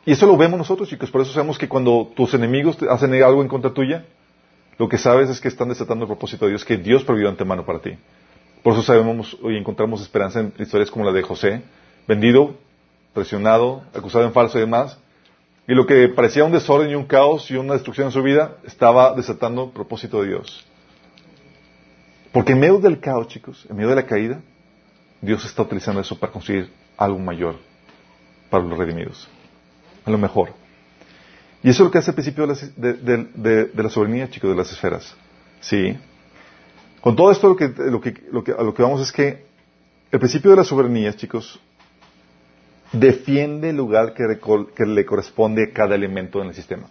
Y eso lo vemos nosotros, chicos. Por eso sabemos que cuando tus enemigos hacen algo en contra tuya, lo que sabes es que están desatando el propósito de Dios que Dios previó antemano para ti. Por eso sabemos y encontramos esperanza en historias como la de José, vendido, presionado, acusado en falso y demás. Y lo que parecía un desorden y un caos y una destrucción en su vida, estaba desatando el propósito de Dios. Porque en medio del caos, chicos, en medio de la caída, Dios está utilizando eso para construir algo mayor para los redimidos. A lo mejor. Y eso es lo que hace el principio de la, soberanía, chicos, de las esferas. Sí. Con todo esto, lo que vamos es que el principio de la soberanía, chicos, defiende el lugar que, que le corresponde a cada elemento en el sistema.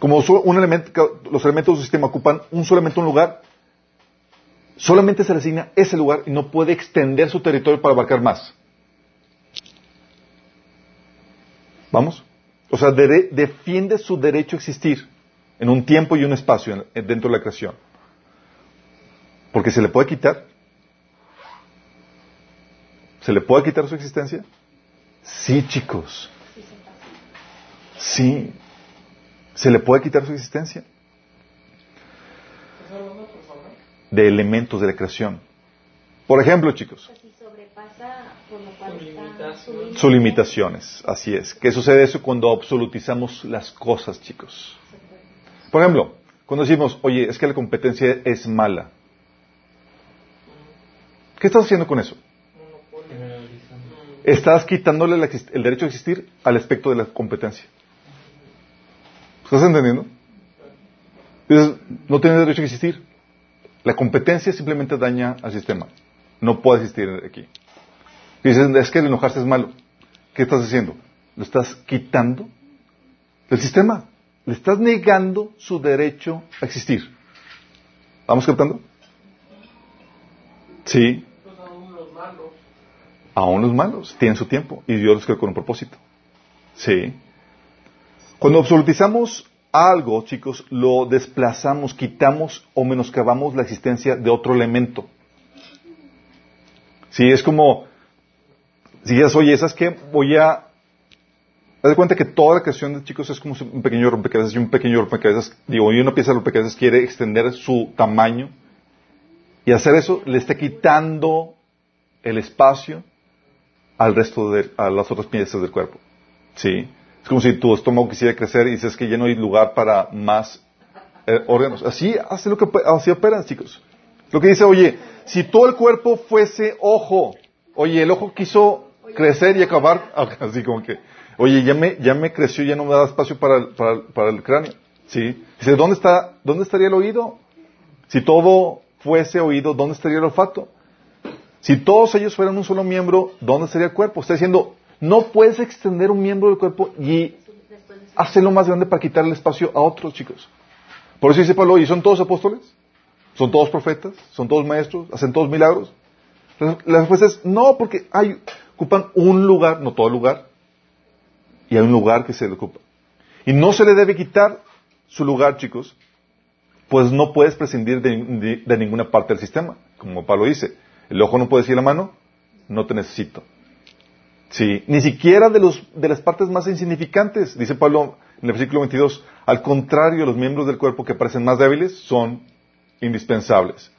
Como un elemento, los elementos del sistema ocupan un solamente un lugar, solamente se le asigna ese lugar y no puede extender su territorio para abarcar más. ¿Vamos? O sea, defiende su derecho a existir en un tiempo y un espacio dentro de la creación. Porque se le puede quitar. ¿Se le puede quitar su existencia? Sí, chicos. Sí. ¿Se le puede quitar su existencia? De elementos de la creación. Por ejemplo, chicos. Sus limitaciones, así es. ¿Qué sucede eso cuando absolutizamos las cosas, chicos? Por ejemplo, cuando decimos, oye, es que la competencia es mala. ¿Qué estás haciendo con eso? Estás quitándole el derecho a existir al aspecto de la competencia. ¿Estás entendiendo? no tiene derecho a existir. La competencia simplemente daña al sistema. No puede existir aquí. Dicen, es que el enojarse es malo. ¿Qué estás haciendo? Lo estás quitando del sistema. Le estás negando su derecho a existir. ¿Vamos captando? Sí. Aún los malos. Aún los malos tienen su tiempo y Dios los creó con un propósito. Sí. Cuando absolutizamos algo, chicos, lo desplazamos, quitamos o menoscabamos la existencia de otro elemento. Sí, es como, si dices, oye, ¿sabes qué? Voy a... Haz de cuenta que toda la creación de chicos es como un pequeño rompecabezas y un pequeño rompecabezas, digo, y una pieza de rompecabezas quiere extender su tamaño y hacer eso le está quitando el espacio al resto de, a las otras piezas del cuerpo. ¿Sí? Es como si tu estómago quisiera crecer y dices que ya no hay lugar para más eh, órganos. Así hace lo que así operan, chicos. Lo que dice, oye, si todo el cuerpo fuese ojo, oye, el ojo quiso crecer y acabar, [LAUGHS] así como que, oye, ya me, ya me creció, ya no me da espacio para, el- para, el- para el cráneo. ¿Sí? Dice, ¿dónde está, dónde estaría el oído? Si todo fuese oído, ¿dónde estaría el olfato? Si todos ellos fueran un solo miembro, ¿dónde estaría el cuerpo? Está diciendo, no puedes extender un miembro del cuerpo y hacerlo más grande para quitarle espacio a otros chicos. Por eso dice Pablo, ¿y son todos apóstoles? ¿Son todos profetas? ¿Son todos maestros? ¿Hacen todos milagros? La respuesta es no, porque hay, ocupan un lugar, no todo lugar, y hay un lugar que se le ocupa. Y no se le debe quitar su lugar, chicos, pues no puedes prescindir de, de- ninguna parte del sistema. Como Pablo dice, el ojo no puede decir la mano, no te necesito. Sí, ni siquiera de, los, de las partes más insignificantes, dice Pablo en el versículo 22. Al contrario, los miembros del cuerpo que parecen más débiles son indispensables.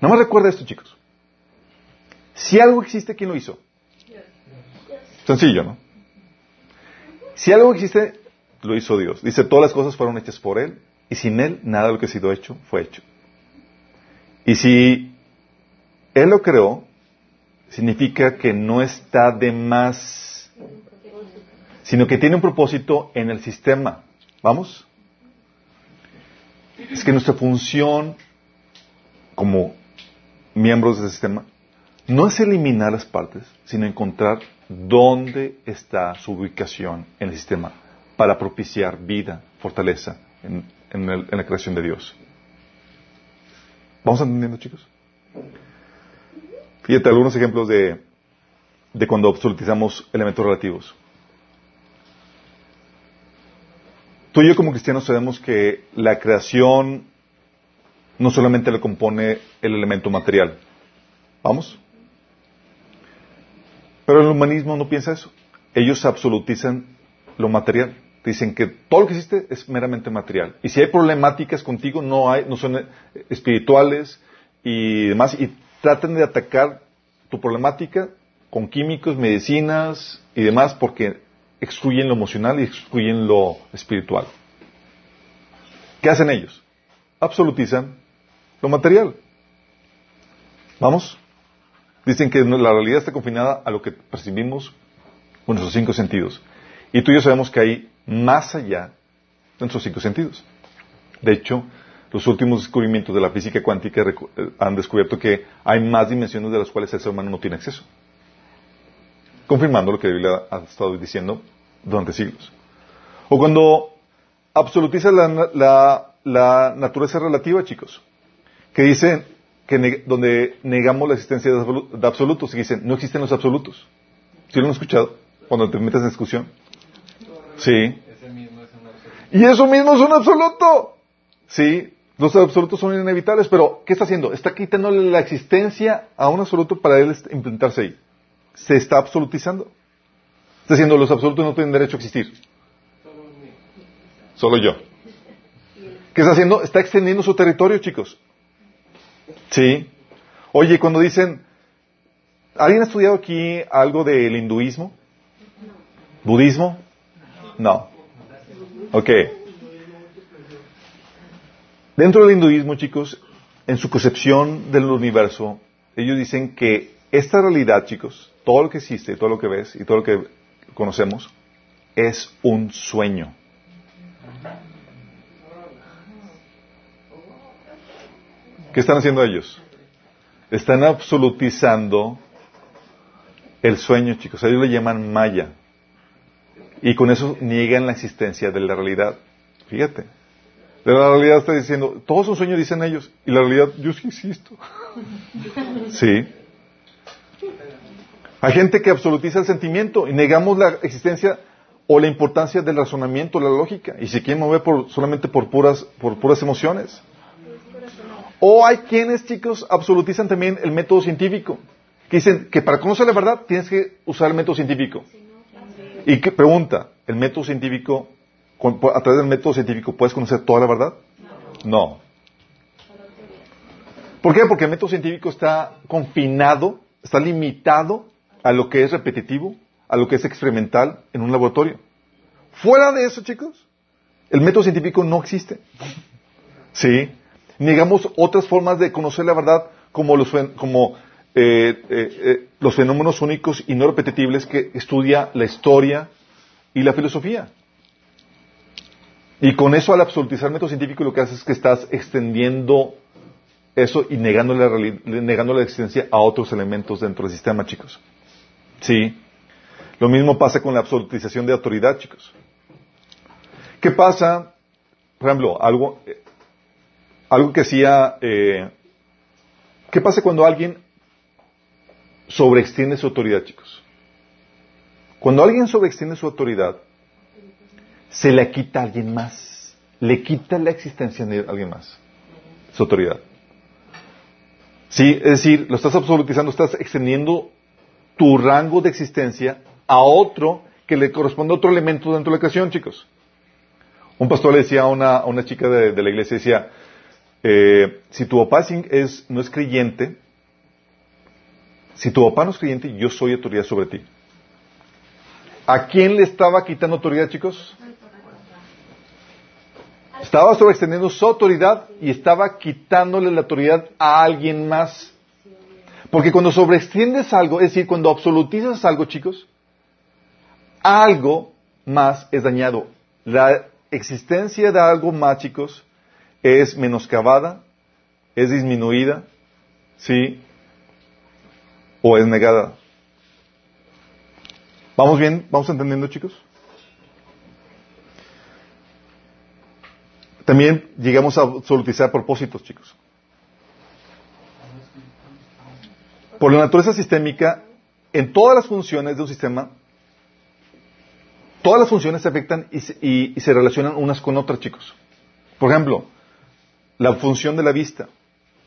Nada más recuerda esto, chicos. Si algo existe, ¿quién lo hizo? Sencillo, ¿no? Si algo existe, lo hizo Dios. Dice, todas las cosas fueron hechas por Él, y sin Él nada de lo que ha sido hecho fue hecho. Y si Él lo creó, significa que no está de más, sino que tiene un propósito en el sistema. ¿Vamos? Es que nuestra función como miembros del sistema no es eliminar las partes, sino encontrar dónde está su ubicación en el sistema para propiciar vida, fortaleza en, en la creación de Dios. ¿Vamos entendiendo, chicos? Fíjate algunos ejemplos de, de cuando absolutizamos elementos relativos. Tú y yo como cristianos sabemos que la creación no solamente le compone el elemento material. ¿Vamos? Pero el humanismo no piensa eso. Ellos absolutizan lo material. Dicen que todo lo que existe es meramente material. Y si hay problemáticas contigo, no, hay, no son eh, espirituales y demás. Tratan de atacar tu problemática con químicos, medicinas y demás porque excluyen lo emocional y excluyen lo espiritual. ¿Qué hacen ellos? Absolutizan lo material. ¿Vamos? Dicen que la realidad está confinada a lo que percibimos con nuestros cinco sentidos. Y tú y yo sabemos que hay más allá de nuestros cinco sentidos. De hecho, los últimos descubrimientos de la física cuántica eh, han descubierto que hay más dimensiones de las cuales el ser humano no tiene acceso. Confirmando lo que la Biblia ha estado diciendo durante siglos. O cuando absolutiza la, la- la naturaleza relativa, chicos, que dice que ne- donde negamos la existencia de absolu- de absolutos, y dicen, no existen los absolutos. ¿Sí lo han escuchado? Cuando te metes en discusión. Sí. Y eso mismo es un absoluto. Sí, los absolutos son inevitables, pero ¿qué está haciendo? Está quitándole la existencia a un absoluto para él implementarse ahí. Se está absolutizando. Está diciendo, los absolutos no tienen derecho a existir. Solo yo. ¿Qué está haciendo? Está extendiendo su territorio, chicos. Sí. Oye, cuando dicen, ¿alguien ha estudiado aquí algo del hinduismo? ¿Budismo? No. Ok. Dentro del hinduismo, chicos, en su concepción del universo, ellos dicen que esta realidad, chicos, todo lo que existe, todo lo que ves y todo lo que conocemos, es un sueño. ¿Qué están haciendo ellos? Están absolutizando el sueño, chicos. Ellos le llaman maya. Y con eso niegan la existencia de la realidad. Fíjate. La realidad está diciendo, todos son sueños, dicen ellos. Y la realidad, yo sí existo. [LAUGHS] sí. Hay gente que absolutiza el sentimiento y negamos la existencia o la importancia del razonamiento, la lógica, y se quieren mover por, solamente por puras, por puras emociones. O hay quienes, chicos, absolutizan también el método científico, que dicen que para conocer la verdad tienes que usar el método científico. Y que pregunta, ¿el método científico, a través del método científico, puedes conocer toda la verdad? No. ¿Por qué? Porque el método científico está confinado, está limitado a lo que es repetitivo, a lo que es experimental en un laboratorio. Fuera de eso, chicos, el método científico no existe. ¿Sí? Negamos otras formas de conocer la verdad como los, como, eh, eh, eh, los fenómenos únicos y no repetibles que estudia la historia y la filosofía. Y con eso, al absolutizar método científico, lo que haces es que estás extendiendo eso y negando la, negando la existencia a otros elementos dentro del sistema, chicos. Sí. Lo mismo pasa con la absolutización de autoridad, chicos. ¿Qué pasa? Por ejemplo, algo, eh, algo que hacía... eh, ¿Qué pasa cuando alguien sobreextiende su autoridad, chicos? Cuando alguien sobreextiende su autoridad, se la quita a alguien más. Le quita la existencia de alguien más. Su autoridad. Sí, es decir, lo estás absolutizando, estás extendiendo tu rango de existencia a otro que le corresponde a otro elemento dentro de la creación, chicos. Un pastor le decía a una, a una chica de, la iglesia, decía, eh, si tu papá es- no es creyente, si tu papá no es creyente, yo soy autoridad sobre ti. ¿A quién le estaba quitando autoridad, chicos? Estaba sobreextendiendo su autoridad y estaba quitándole la autoridad a alguien más. Porque cuando sobreextiendes algo, es decir, cuando absolutizas algo, chicos, algo más es dañado. La existencia de algo más, chicos, es menoscabada, es disminuida, ¿sí? O es negada. ¿Vamos bien? ¿Vamos entendiendo, chicos? También llegamos a absolutizar propósitos, chicos. Por la naturaleza sistémica, en todas las funciones de un sistema, todas las funciones se afectan y se, y- y se relacionan unas con otras, chicos. Por ejemplo, la función de la vista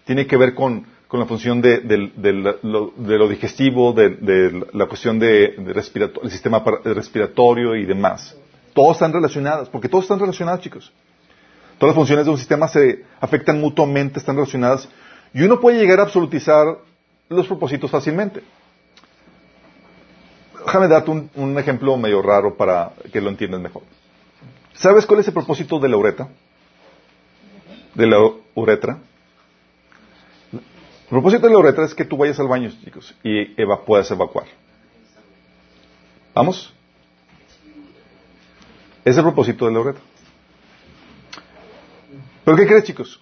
tiene que ver con, con la función de, del- del- lo, de lo digestivo, de, de la cuestión de, de respirato- el sistema respiratorio y demás. Todos están relacionados, porque todos están relacionados, chicos. Todas las funciones de un sistema se afectan mutuamente, están relacionadas, y uno puede llegar a absolutizar los propósitos fácilmente. Déjame darte un, ejemplo medio raro para que lo entiendas mejor. ¿Sabes cuál es el propósito de la uretra? De la uretra. El propósito de la uretra es que tú vayas al baño, chicos, y eva- puedas evacuar. ¿Vamos? Es el propósito de la uretra. ¿Pero qué crees, chicos?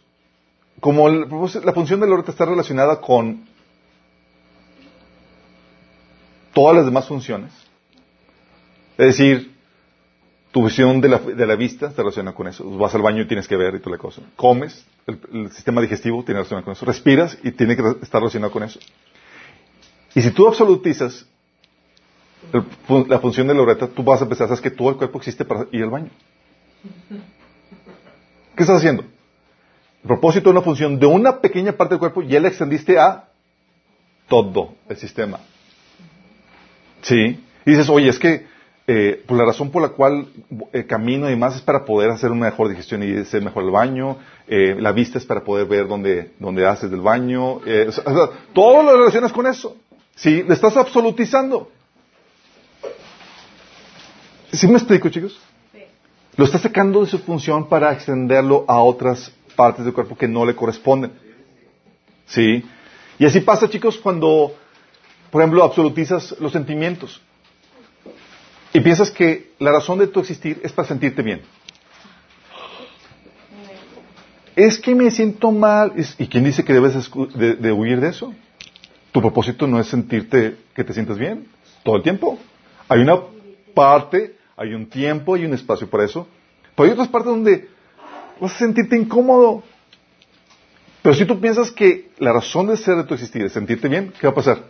Como la función de la uretra está relacionada con todas las demás funciones, es decir, tu visión de la, de la vista se relaciona con eso. Vas al baño y tienes que ver y toda la cosa. Comes, el, sistema digestivo tiene relación con eso. Respiras y tiene que estar relacionado con eso. Y si tú absolutizas la función de la uretra, tú vas a empezar, sabes que todo el cuerpo existe para ir al baño. ¿Qué estás haciendo? El propósito de una función de una pequeña parte del cuerpo ya la extendiste a todo el sistema. Sí. Y dices, oye, es que eh, por la razón por la cual eh, camino y demás es para poder hacer una mejor digestión y hacer mejor el baño. eh, la vista es para poder ver dónde, dónde haces del baño. eh, o sea, todo lo relacionas con eso. Sí, le estás absolutizando. ¿Sí me explico, chicos? Lo está sacando de su función para extenderlo a otras partes del cuerpo que no le corresponden. ¿Sí? Y así pasa, chicos, cuando, por ejemplo, absolutizas los sentimientos. Y piensas que la razón de tu existir es para sentirte bien. es que me siento mal. ¿Y quién dice que debes de, de huir de eso? Tu propósito no es sentirte que te sientes bien todo el tiempo. Hay una parte, hay un tiempo y un espacio para eso. Pero hay otras partes donde vas a sentirte incómodo. Pero si tú piensas que la razón de ser de tu existir es sentirte bien, ¿qué va a pasar?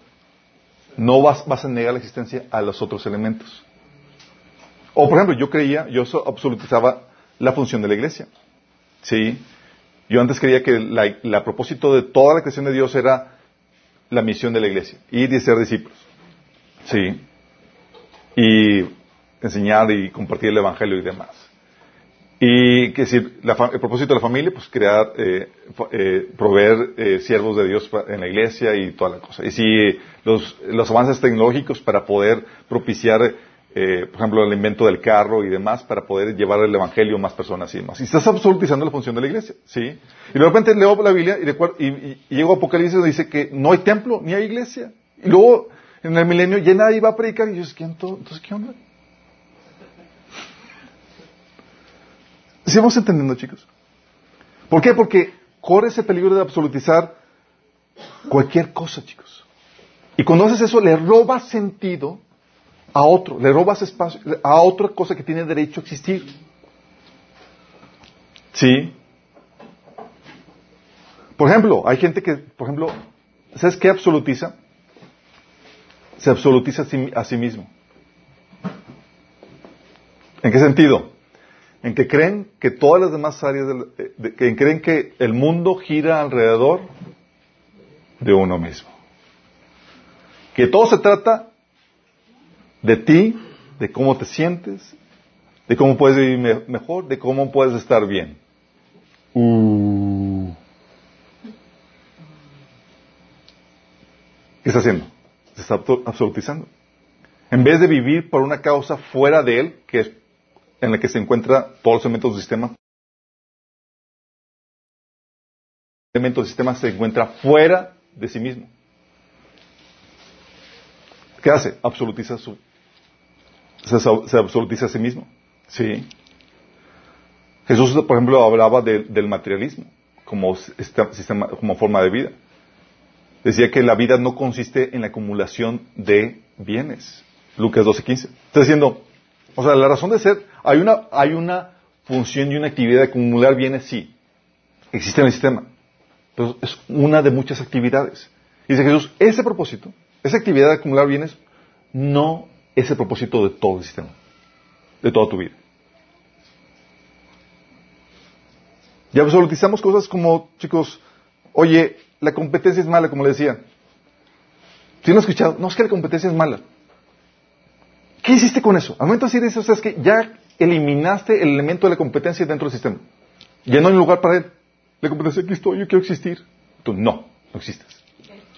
No vas a negar la existencia a los otros elementos. O, por ejemplo, yo creía, yo so- absolutizaba la función de la iglesia. ¿Sí? Yo antes creía que la, propósito de toda la creación de Dios era la misión de la iglesia, ir y ser discípulos. ¿Sí? Y enseñar y compartir el evangelio y demás. Y que si la el propósito de la familia, pues crear, eh, eh, proveer eh, siervos de Dios en la iglesia y toda la cosa. Y si los avances tecnológicos para poder propiciar, eh, por ejemplo, el invento del carro y demás, para poder llevar el evangelio a más personas y demás. Y estás absolutizando la función de la iglesia, ¿sí? Y de repente leo la Biblia y, recuerdo- y, llego Apocalipsis donde dice que no hay templo ni hay iglesia. Y luego, en el milenio, ya nadie va a predicar. Y yo, ¿qué, entonces, ¿qué onda? ¿Sí vamos entendiendo, chicos? ¿Por qué? Porque corre ese peligro de absolutizar cualquier cosa, chicos. Y cuando haces eso, le robas sentido a otro, le robas espacio a otra cosa que tiene derecho a existir. ¿Sí? Por ejemplo, hay gente que, por ejemplo, ¿sabes qué absolutiza? Se absolutiza a sí, a sí mismo. ¿En qué sentido? En que creen que todas las demás áreas, del- eh, que creen que el mundo gira alrededor de uno mismo. Que todo se trata de ti, de cómo te sientes, de cómo puedes vivir me- mejor, de cómo puedes estar bien. Uh. ¿Qué está haciendo? Se está abso- absolutizando. En vez de vivir por una causa fuera de él, que es en la que se encuentra todos los elementos del sistema, el elemento del sistema se encuentra fuera de sí mismo. ¿Qué hace? Absolutiza su, se, absolutiza a sí mismo. Sí. Jesús, por ejemplo, hablaba de- del materialismo como, sistema, como forma de vida. Decía que la vida no consiste en la acumulación de bienes. Lucas 12:15. Está diciendo, o sea, la razón de ser, hay una, hay una función y una actividad de acumular bienes, sí. Existe en el sistema. Pero es una de muchas actividades. Y dice Jesús, ese propósito, esa actividad de acumular bienes, no es el propósito de todo el sistema, de toda tu vida. Y absolutizamos cosas como, chicos, oye, la competencia es mala, como le decía. Si no escuchado, no es que la competencia es mala. ¿Qué hiciste con eso? Al momento de decir eso, o sea, es que ya eliminaste el elemento de la competencia dentro del sistema. Ya no hay lugar para él. La competencia, aquí estoy, yo quiero existir. Tú, no, no existes.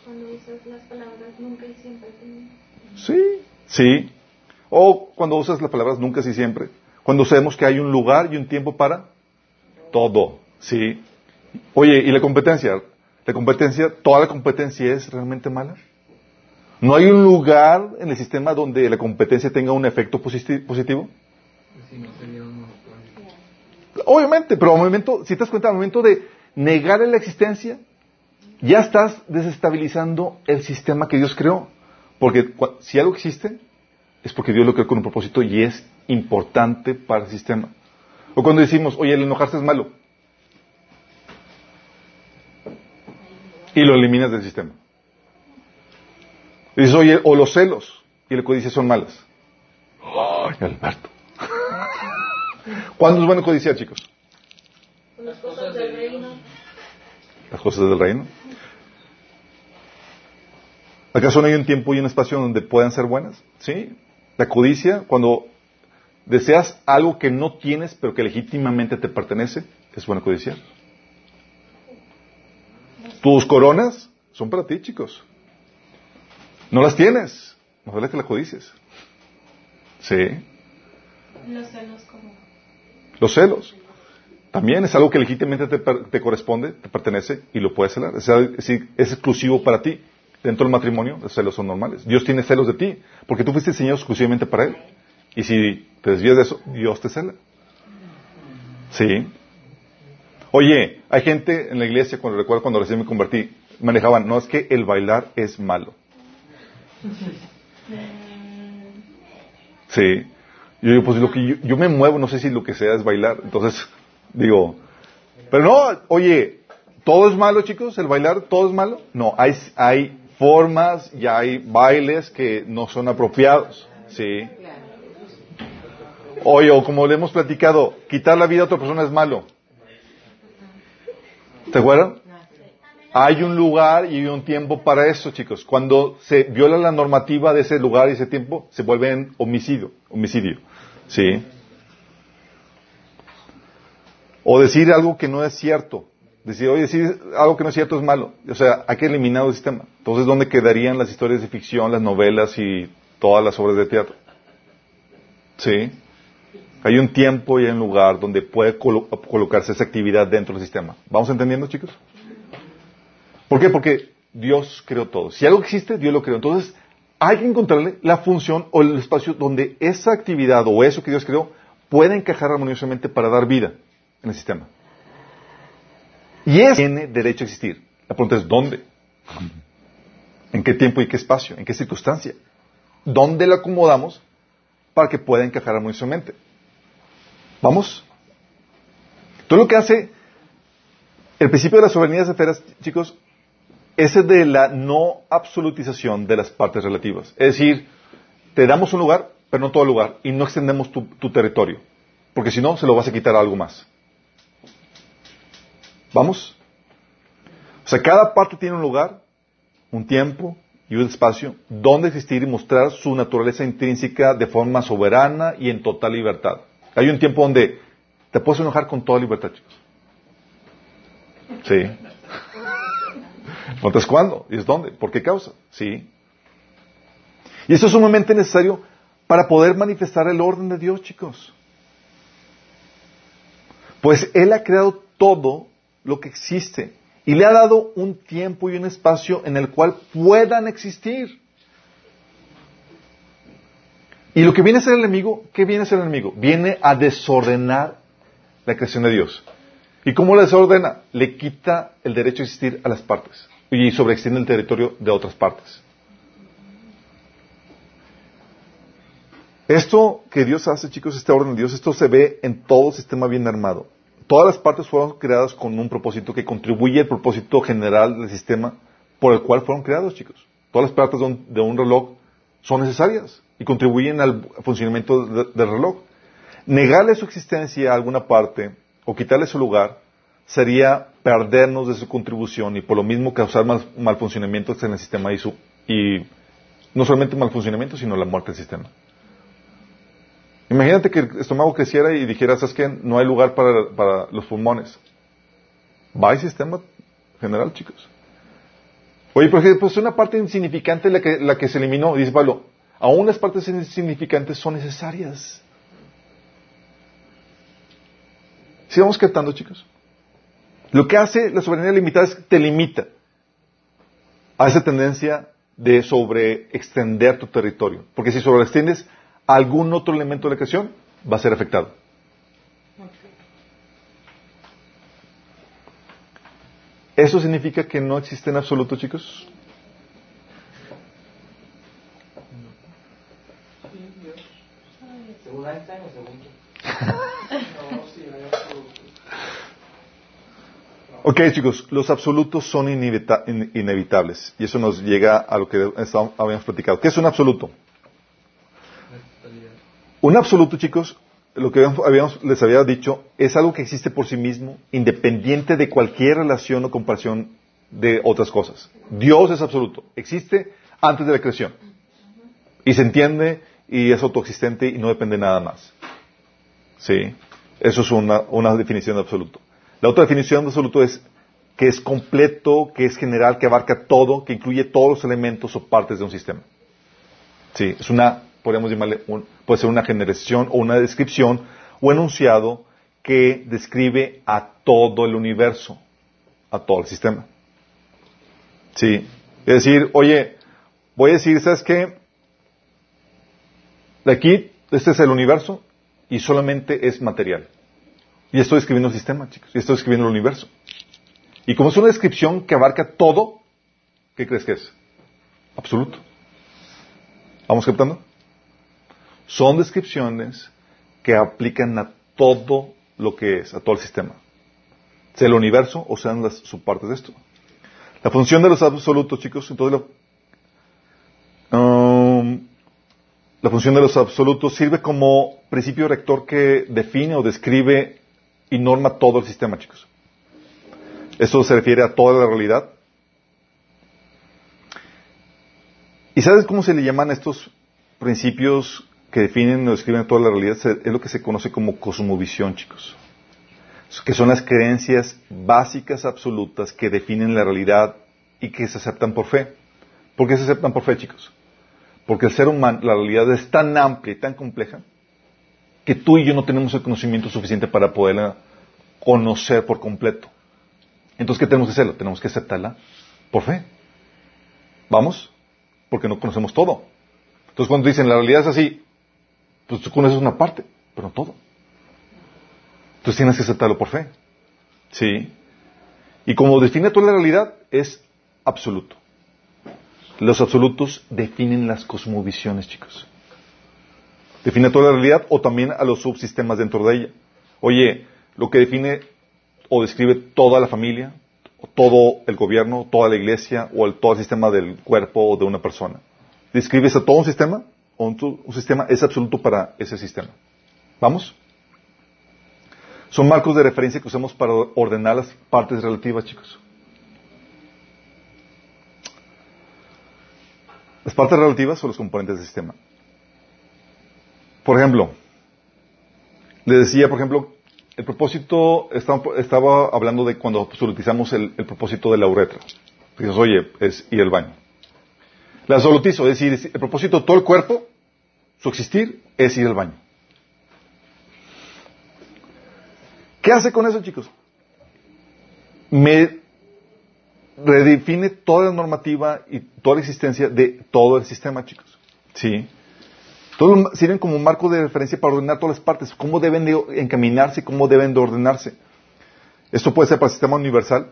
Cuando usas las palabras nunca y siempre. Sí, sí. O cuando usas las palabras nunca y siempre. Cuando sabemos que hay un lugar y un tiempo para todo. Sí. Oye, ¿y la competencia? ¿La competencia, toda la competencia es realmente mala? ¿No hay un lugar en el sistema donde la competencia tenga un efecto positi- positivo? Obviamente, pero al momento, si te das cuenta, al momento de negarle la existencia, ya estás desestabilizando el sistema que Dios creó. Porque si algo existe, es porque Dios lo creó con un propósito y es importante para el sistema. O cuando decimos, oye, el enojarse es malo. Y lo eliminas del sistema. Y dices, oye, o los celos y la codicia son malas. Ay, Alberto. [LAUGHS] ¿Cuándo es bueno codiciar, chicos? Las cosas del reino. las cosas del reino. ¿Acaso no hay un tiempo y un espacio donde puedan ser buenas? Sí. La codicia, cuando deseas algo que no tienes, pero que legítimamente te pertenece, es bueno codiciar. Tus coronas son para ti, chicos. No las tienes. No vale que las codicies. Sí. Los celos como. Los celos. También es algo que legítimamente te, corresponde, te pertenece y lo puedes celar. Es, es decir, es exclusivo para ti. Dentro del matrimonio, los celos son normales. Dios tiene celos de ti, porque tú fuiste diseñado exclusivamente para Él. Y si te desvías de eso, Dios te cela. Sí. Oye, hay gente en la iglesia, cuando recuerdo cuando recién me convertí, manejaban, no es que el bailar es malo. Sí. Yo digo, pues lo que yo, yo me muevo, no sé si lo que sea es bailar. Entonces, digo, pero no, oye, ¿todo es malo, chicos? ¿El bailar todo es malo? No, hay, hay formas y hay bailes que no son apropiados. Sí. Oye, o como le hemos platicado, quitar la vida a otra persona es malo. ¿Te acuerdan? Hay un lugar y un tiempo para eso, chicos. Cuando se viola la normativa de ese lugar y ese tiempo, se vuelve en homicidio. homicidio. ¿Sí? O decir algo que no es cierto. Decir, oye, decir algo que no es cierto es malo. O sea, hay que eliminar el sistema. Entonces, ¿dónde quedarían las historias de ficción, las novelas y todas las obras de teatro? ¿Sí? Hay un tiempo y un lugar donde puede colo colocarse esa actividad dentro del sistema. ¿Vamos entendiendo, chicos? ¿Por qué? Porque Dios creó todo. Si algo existe, Dios lo creó. Entonces, hay que encontrarle la función o el espacio donde esa actividad o eso que Dios creó pueda encajar armoniosamente para dar vida en el sistema. Y eso tiene derecho a existir. La pregunta es ¿dónde? ¿En qué tiempo y qué espacio? ¿En qué circunstancia? ¿Dónde lo acomodamos para que pueda encajar armoniosamente? ¿Vamos? Todo lo que hace el principio de la soberanía de esferas, chicos, es el de la no absolutización de las partes relativas. Es decir, te damos un lugar, pero no todo lugar, y no extendemos tu, tu territorio, porque si no, se lo vas a quitar a algo más. ¿Vamos? O sea, cada parte tiene un lugar, un tiempo y un espacio donde existir y mostrar su naturaleza intrínseca de forma soberana y en total libertad. Hay un tiempo donde te puedes enojar con toda libertad, chicos. Sí. [LAUGHS] Entonces, ¿cuándo? ¿Y es dónde? ¿Por qué causa? Sí. Y eso es sumamente necesario para poder manifestar el orden de Dios, chicos. Pues Él ha creado todo lo que existe y le ha dado un tiempo y un espacio en el cual puedan existir. Y lo que viene a ser el enemigo, ¿qué viene a ser el enemigo? Viene a desordenar la creación de Dios. ¿Y cómo la desordena? Le quita el derecho a existir a las partes y sobreextiende el territorio de otras partes. Esto que Dios hace, chicos, este orden de Dios, esto se ve en todo sistema bien armado. Todas las partes fueron creadas con un propósito que contribuye al propósito general del sistema por el cual fueron creados, chicos. Todas las partes de un, reloj son necesarias y contribuyen al funcionamiento de, del reloj. Negarle su existencia a alguna parte o quitarle su lugar sería perdernos de su contribución y por lo mismo causar mal, mal funcionamiento en el sistema y, su, y no solamente mal funcionamiento, sino la muerte del sistema. Imagínate que el estómago creciera y dijera, ¿sabes qué? No hay lugar para, para los pulmones. Va el sistema general, chicos. Oye, ejemplo, pues una parte insignificante la que, la que se eliminó, dice Pablo, aún las partes insignificantes son necesarias. ¿Sí vamos captando, chicos? Lo que hace la soberanía limitada es que te limita a esa tendencia de sobreextender tu territorio. Porque si sobreextiendes, algún otro elemento de la creación va a ser afectado. ¿Eso significa que no existe en absoluto, chicos? Según Einstein o según [LAUGHS] Ok, chicos, los absolutos son inevita in inevitables. Y eso nos llega a lo que habíamos platicado. ¿Qué es un absoluto? Un absoluto, chicos, lo que habíamos, les había dicho, es algo que existe por sí mismo, independiente de cualquier relación o comparación de otras cosas. Dios es absoluto, existe antes de la creación. Y se entiende y es autoexistente y no depende de nada más. ¿Sí? Eso es una, una definición de absoluto. La otra definición de absoluto es que es completo, que es general, que abarca todo, que incluye todos los elementos o partes de un sistema. Sí, es una, podemos llamarle, un, puede ser una generación o una descripción o enunciado que describe a todo el universo, a todo el sistema. Sí, es decir, oye, voy a decir, ¿sabes qué? De aquí, este es el universo y solamente es material. Y estoy escribiendo el sistema, chicos. Y estoy escribiendo el universo. Y como es una descripción que abarca todo, ¿qué crees que es? Absoluto. ¿Vamos captando? Son descripciones que aplican a todo lo que es, a todo el sistema. Sea el universo o sean las subpartes de esto. La función de los absolutos, chicos, entonces la, um, la función de los absolutos sirve como principio rector que define o describe y norma todo el sistema, chicos. Esto se refiere a toda la realidad. ¿Y sabes cómo se le llaman estos principios que definen o describen toda la realidad? Es lo que se conoce como cosmovisión, chicos. Que son las creencias básicas absolutas que definen la realidad y que se aceptan por fe. ¿Por qué se aceptan por fe, chicos? Porque el ser humano, la realidad es tan amplia y tan compleja que tú y yo no tenemos el conocimiento suficiente para poderla conocer por completo. Entonces, ¿qué tenemos que hacerlo? Tenemos que aceptarla por fe. ¿Vamos? Porque no conocemos todo. Entonces, cuando dicen la realidad es así, pues tú conoces una parte, pero no todo. Entonces tienes que aceptarlo por fe. ¿Sí? Y como define toda la realidad, es absoluto. Los absolutos definen las cosmovisiones, chicos. Define toda la realidad o también a los subsistemas dentro de ella. Oye, lo que define o describe toda la familia, todo el gobierno, toda la iglesia o todo el sistema del cuerpo o de una persona. ¿Describes a todo un sistema? Un sistema es absoluto para ese sistema. ¿Vamos? Son marcos de referencia que usamos para ordenar las partes relativas, chicos. Las partes relativas son los componentes del sistema. Por ejemplo, le decía, por ejemplo, el propósito, estaba, hablando de cuando absolutizamos el, propósito de la uretra. Dices, oye, es ir al baño. La absolutizo, es decir, el propósito de todo el cuerpo, su existir, es ir al baño. ¿Qué hace con eso, chicos? Me redefine toda la normativa y toda la existencia de todo el sistema, chicos. ¿Sí? Todos sirven como un marco de referencia para ordenar todas las partes, cómo deben de encaminarse, cómo deben de ordenarse. Esto puede ser para el sistema universal.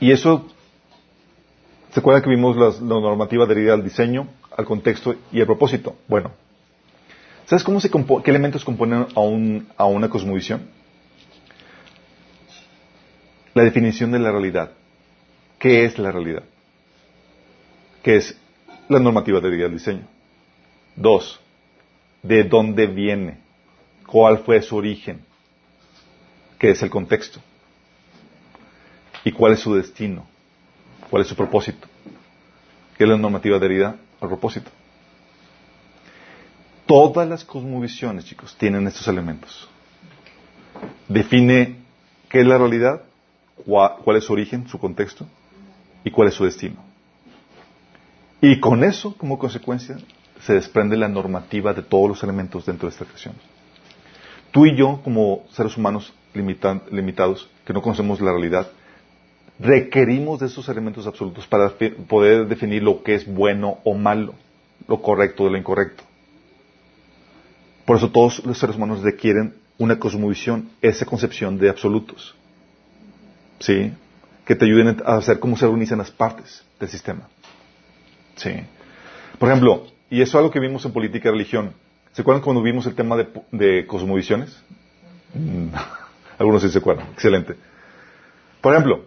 Y eso, ¿se acuerdan que vimos la, normativa adherida al diseño, al contexto y al propósito? Bueno, ¿sabes cómo se qué elementos componen a, un, a una cosmovisión? La definición de la realidad qué es la realidad, qué es la normativa de del diseño. Dos, de dónde viene, cuál fue su origen, qué es el contexto y cuál es su destino, cuál es su propósito, qué es la normativa adherida al propósito. Todas las cosmovisiones, chicos, tienen estos elementos. Define qué es la realidad, cuál es su origen, su contexto, y cuál es su destino. Y con eso, como consecuencia, se desprende la normativa de todos los elementos dentro de esta creación. Tú y yo, como seres humanos limitados, que no conocemos la realidad, requerimos de esos elementos absolutos para poder definir lo que es bueno o malo, lo correcto de lo incorrecto. Por eso todos los seres humanos requieren una cosmovisión, esa concepción de absolutos. ¿Sí? que te ayuden a hacer cómo se organizan las partes del sistema. Sí. Por ejemplo, y eso es algo que vimos en política y religión. ¿Se acuerdan cuando vimos el tema de, cosmovisiones? Mm, [LAUGHS] algunos sí se acuerdan. Excelente. Por ejemplo,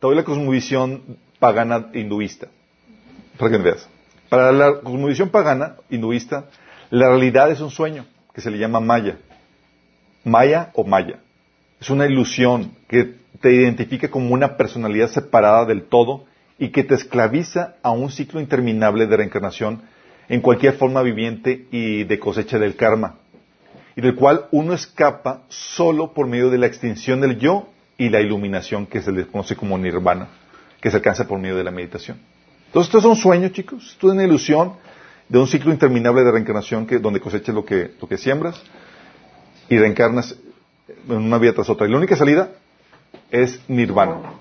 doy la cosmovisión pagana hinduista. Para que veas. Para la cosmovisión pagana hinduista, la realidad es un sueño que se le llama Maya. Maya o Maya. Es una ilusión que te identifica como una personalidad separada del todo y que te esclaviza a un ciclo interminable de reencarnación en cualquier forma viviente y de cosecha del karma, y del cual uno escapa solo por medio de la extinción del yo y la iluminación que se le conoce como nirvana, que se alcanza por medio de la meditación. Entonces, esto es un sueño, chicos, esto es una ilusión de un ciclo interminable de reencarnación que, donde cosechas lo que, lo que siembras y reencarnas en una vida tras otra. Y la única salida es nirvana,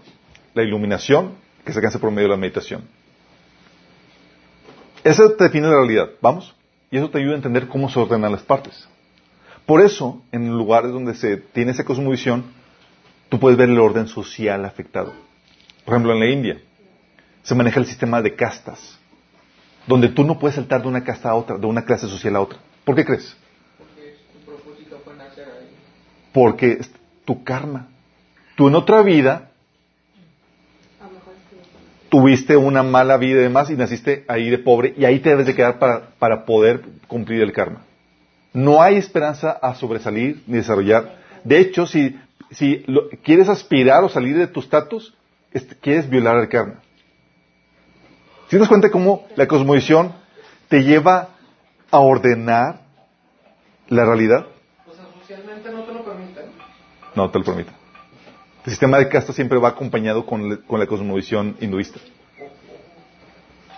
la iluminación que se alcanza por medio de la meditación. Eso define la realidad. ¿Vamos? y eso te ayuda a entender cómo se ordenan las partes. Por eso, en lugares donde se tiene esa cosmovisión, tú puedes ver el orden social afectado. Por ejemplo, en la India se maneja el sistema de castas, donde tú no puedes saltar de una casta a otra, de una clase social a otra. ¿Por qué crees? Porque tu propósito fue nacer ahí. Porque es tu karma. Tú en otra vida tuviste una mala vida y demás y naciste ahí de pobre y ahí te debes de quedar para, para poder cumplir el karma. No hay esperanza a sobresalir ni desarrollar. De hecho, si, si lo- quieres aspirar o salir de tu estatus, este, quieres violar el karma. ¿Si te das cuenta cómo la cosmovisión te lleva a ordenar la realidad? O sea, socialmente no te lo permiten. No te lo permite. El sistema de casta siempre va acompañado con, la- con la cosmovisión hinduista.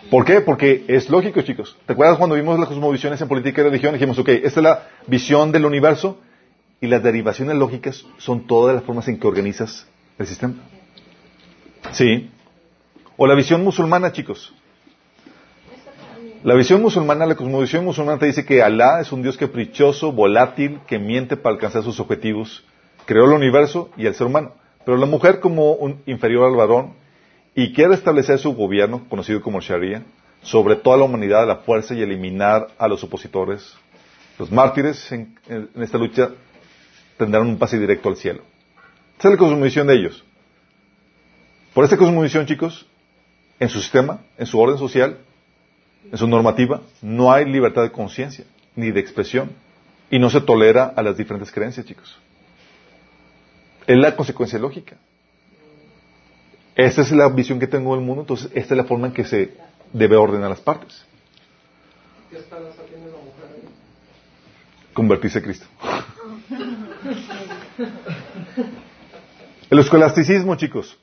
¿Por qué? Porque es lógico, chicos. ¿Te acuerdas cuando vimos las cosmovisiones en política y religión? Dijimos, ok, esta es la visión del universo y las derivaciones lógicas son todas las formas en que organizas el sistema. Sí. O la visión musulmana, chicos. La visión musulmana, la cosmovisión musulmana te dice que Alá es un Dios caprichoso, volátil, que miente para alcanzar sus objetivos. Creó el universo y el ser humano. Pero la mujer como un inferior al varón y quiere establecer su gobierno, conocido como Sharia, sobre toda la humanidad a la fuerza y eliminar a los opositores. Los mártires en, en esta lucha tendrán un pase directo al cielo. Esa es la cosmovisión de ellos. Por esta cosmovisión, chicos, en su sistema, en su orden social, en su normativa, no hay libertad de conciencia ni de expresión y no se tolera a las diferentes creencias, chicos. Es la consecuencia lógica. Esta es la visión que tengo del mundo, entonces esta es la forma en que se debe ordenar las partes. ¿Qué está la sabiendo la mujer ahí? Convertirse a Cristo. El escolasticismo, chicos.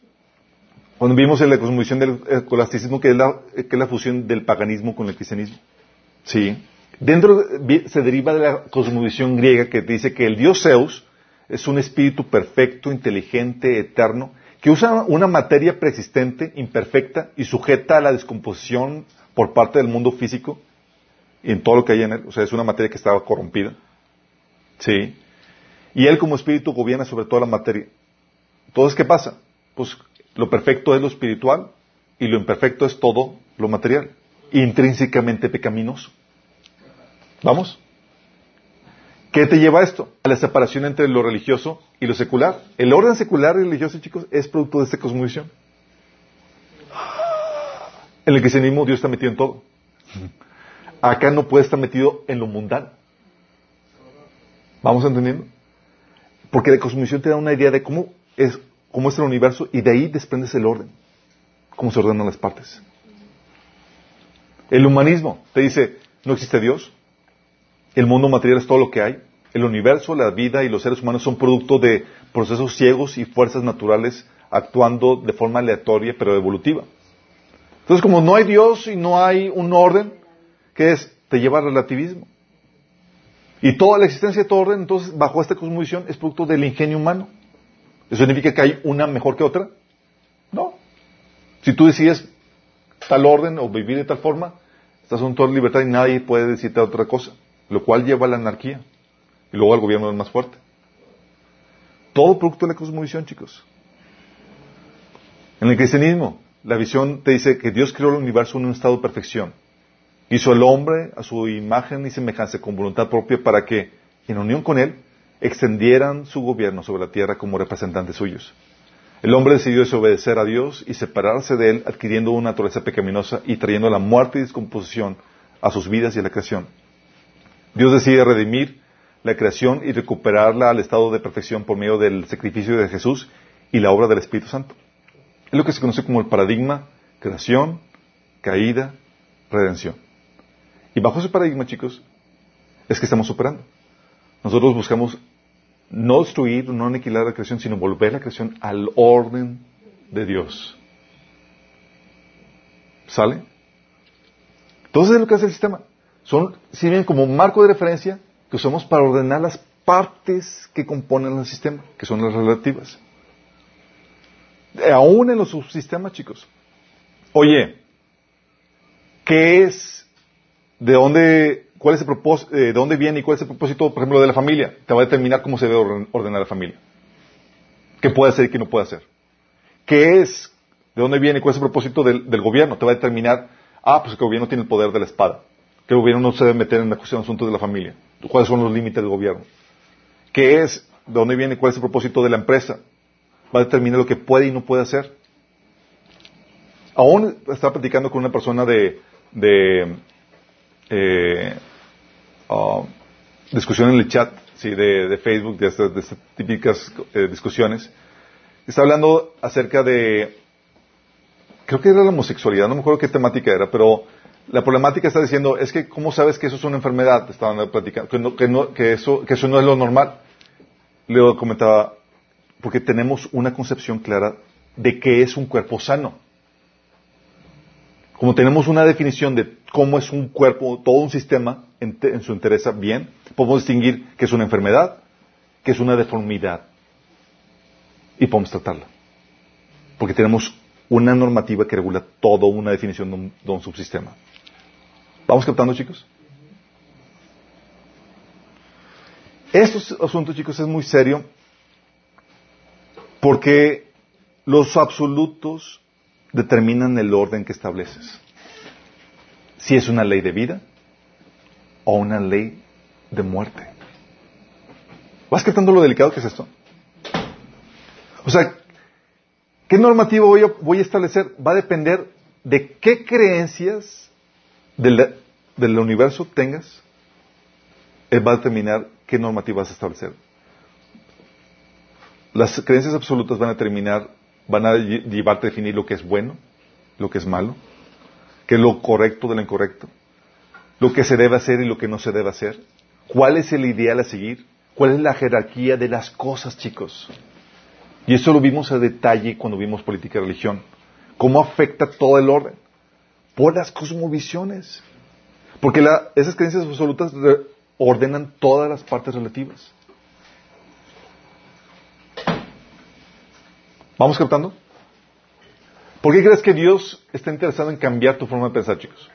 Cuando vimos en la cosmovisión del escolasticismo, que es la, que es la fusión del paganismo con el cristianismo. Sí. Dentro se deriva de la cosmovisión griega que dice que el dios Zeus es un espíritu perfecto, inteligente, eterno, que usa una materia preexistente, imperfecta y sujeta a la descomposición por parte del mundo físico y en todo lo que hay en él. O sea, es una materia que estaba corrompida. Sí. Y él como espíritu gobierna sobre toda la materia. Entonces, ¿qué pasa? Pues lo perfecto es lo espiritual y lo imperfecto es todo lo material. Intrínsecamente pecaminoso. ¿Vamos? ¿Qué te lleva a esto? A la separación entre lo religioso y lo secular. El orden secular y religioso, chicos, es producto de esta cosmovisión. En el cristianismo Dios está metido en todo. Acá no puede estar metido en lo mundano. ¿Vamos entendiendo? Porque la cosmovisión te da una idea de cómo es, cómo es el universo y de ahí desprendes el orden. Cómo se ordenan las partes. El humanismo te dice, no existe Dios. El mundo material es todo lo que hay. El universo, la vida y los seres humanos son producto de procesos ciegos y fuerzas naturales actuando de forma aleatoria pero evolutiva. Entonces, como no hay Dios y no hay un orden, ¿qué es? Te lleva al relativismo. Y toda la existencia de todo orden, entonces, bajo esta cosmovisión, es producto del ingenio humano. ¿Eso significa que hay una mejor que otra? No. Si tú decides tal orden o vivir de tal forma, estás en toda libertad y nadie puede decirte otra cosa, lo cual lleva a la anarquía. Y luego al gobierno más fuerte. Todo producto de la cosmovisión, chicos. En el cristianismo, la visión te dice que Dios creó el universo en un estado de perfección. Hizo al hombre a su imagen y semejanza con voluntad propia para que, en unión con él, extendieran su gobierno sobre la tierra como representantes suyos. El hombre decidió desobedecer a Dios y separarse de él, adquiriendo una naturaleza pecaminosa y trayendo la muerte y descomposición a sus vidas y a la creación. Dios decide redimir la creación y recuperarla al estado de perfección por medio del sacrificio de Jesús y la obra del Espíritu Santo. Es lo que se conoce como el paradigma creación, caída, redención. Y bajo ese paradigma, chicos, es que estamos superando. Nosotros buscamos no destruir, no aniquilar la creación, sino volver la creación al orden de Dios. ¿Sale? Entonces es lo que hace el sistema. Son, sirven como marco de referencia que usamos para ordenar las partes que componen el sistema, que son las relativas. Aún en los subsistemas, chicos. Oye, ¿qué es? ¿De dónde cuál es el propósito, de dónde viene y cuál es el propósito, por ejemplo, de la familia. Te va a determinar cómo se debe orden- ordenar la familia. ¿Qué puede hacer y qué no puede hacer? ¿Qué es? ¿De dónde viene y cuál es el propósito del, del gobierno? Te va a determinar, ah, pues que el gobierno tiene el poder de la espada. Que el gobierno no se debe meter en la cuestión de asuntos de la familia. ¿Cuáles son los límites del gobierno? ¿Qué es? ¿De dónde viene cuál es el propósito de la empresa? Va a determinar lo que puede y no puede hacer. Aún estaba platicando con una persona de, de eh, ah, discusión en el chat sí, de, de Facebook, de estas, típicas eh, discusiones. Está hablando acerca de, creo que era la homosexualidad, no me acuerdo qué temática era, pero la problemática está diciendo, es que, ¿cómo sabes que eso es una enfermedad? Estaban platicando, que, que, eso, que eso no es lo normal. Leo comentaba, porque tenemos una concepción clara de qué es un cuerpo sano. Como tenemos una definición de cómo es un cuerpo, todo un sistema en, su interés bien, podemos distinguir qué es una enfermedad, qué es una deformidad, y podemos tratarla. Porque tenemos una normativa que regula toda una definición de un, de un subsistema. ¿Vamos captando, chicos? Estos asuntos, chicos, es muy serio porque los absolutos determinan el orden que estableces. Si es una ley de vida o una ley de muerte. ¿Vas captando lo delicado que es esto? O sea, ¿qué normativa voy a, establecer? Va a depender de qué creencias del, del universo tengas. Él va a determinar qué normativa vas a establecer. Las creencias absolutas van a determinar, van a lle- llevarte a definir lo que es bueno, lo que es malo, qué es lo correcto de lo incorrecto, lo que se debe hacer y lo que no se debe hacer, cuál es el ideal a seguir, cuál es la jerarquía de las cosas, chicos. Y eso lo vimos a detalle cuando vimos política y religión. ¿Cómo afecta todo el orden? Por las cosmovisiones. Porque la- esas creencias absolutas ordenan todas las partes relativas. ¿Vamos captando? ¿Por qué crees que Dios está interesado en cambiar tu forma de pensar, chicos?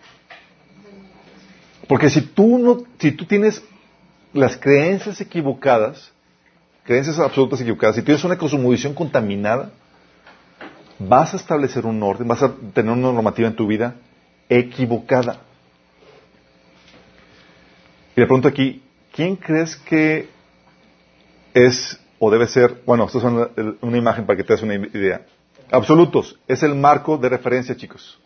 Porque si tú no, si tú tienes las creencias equivocadas, creencias absolutas equivocadas, si tienes una cosmovisión contaminada, vas a establecer un orden, vas a tener una normativa en tu vida equivocada. Y le pregunto aquí, ¿quién crees que es o debe ser, bueno, esto es una, una imagen para que te des una idea. Absolutos, es el marco de referencia, chicos,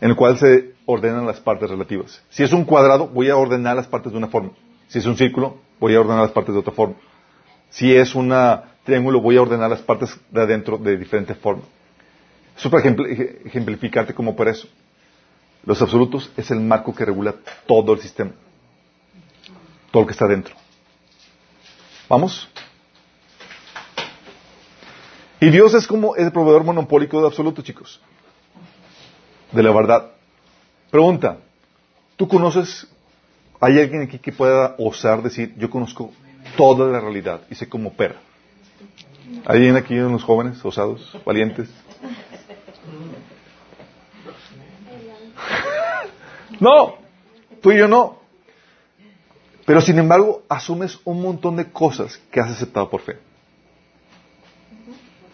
en el cual se ordenan las partes relativas. Si es un cuadrado, voy a ordenar las partes de una forma. Si es un círculo, voy a ordenar las partes de otra forma. Si es un triángulo, voy a ordenar las partes de adentro de diferente forma. Eso para ejempl- ejemplificarte como por eso. Los absolutos es el marco que regula todo el sistema. Todo lo que está dentro. ¿Vamos? Y Dios es como el proveedor monopólico de absoluto, chicos. De la verdad. Pregunta, ¿tú conoces, hay alguien aquí que pueda osar decir, yo conozco toda la realidad y sé cómo opera? ¿Hay alguien aquí en los jóvenes, osados, valientes? [LAUGHS] No, tú y yo no. Pero sin embargo, asumes un montón de cosas que has aceptado por fe.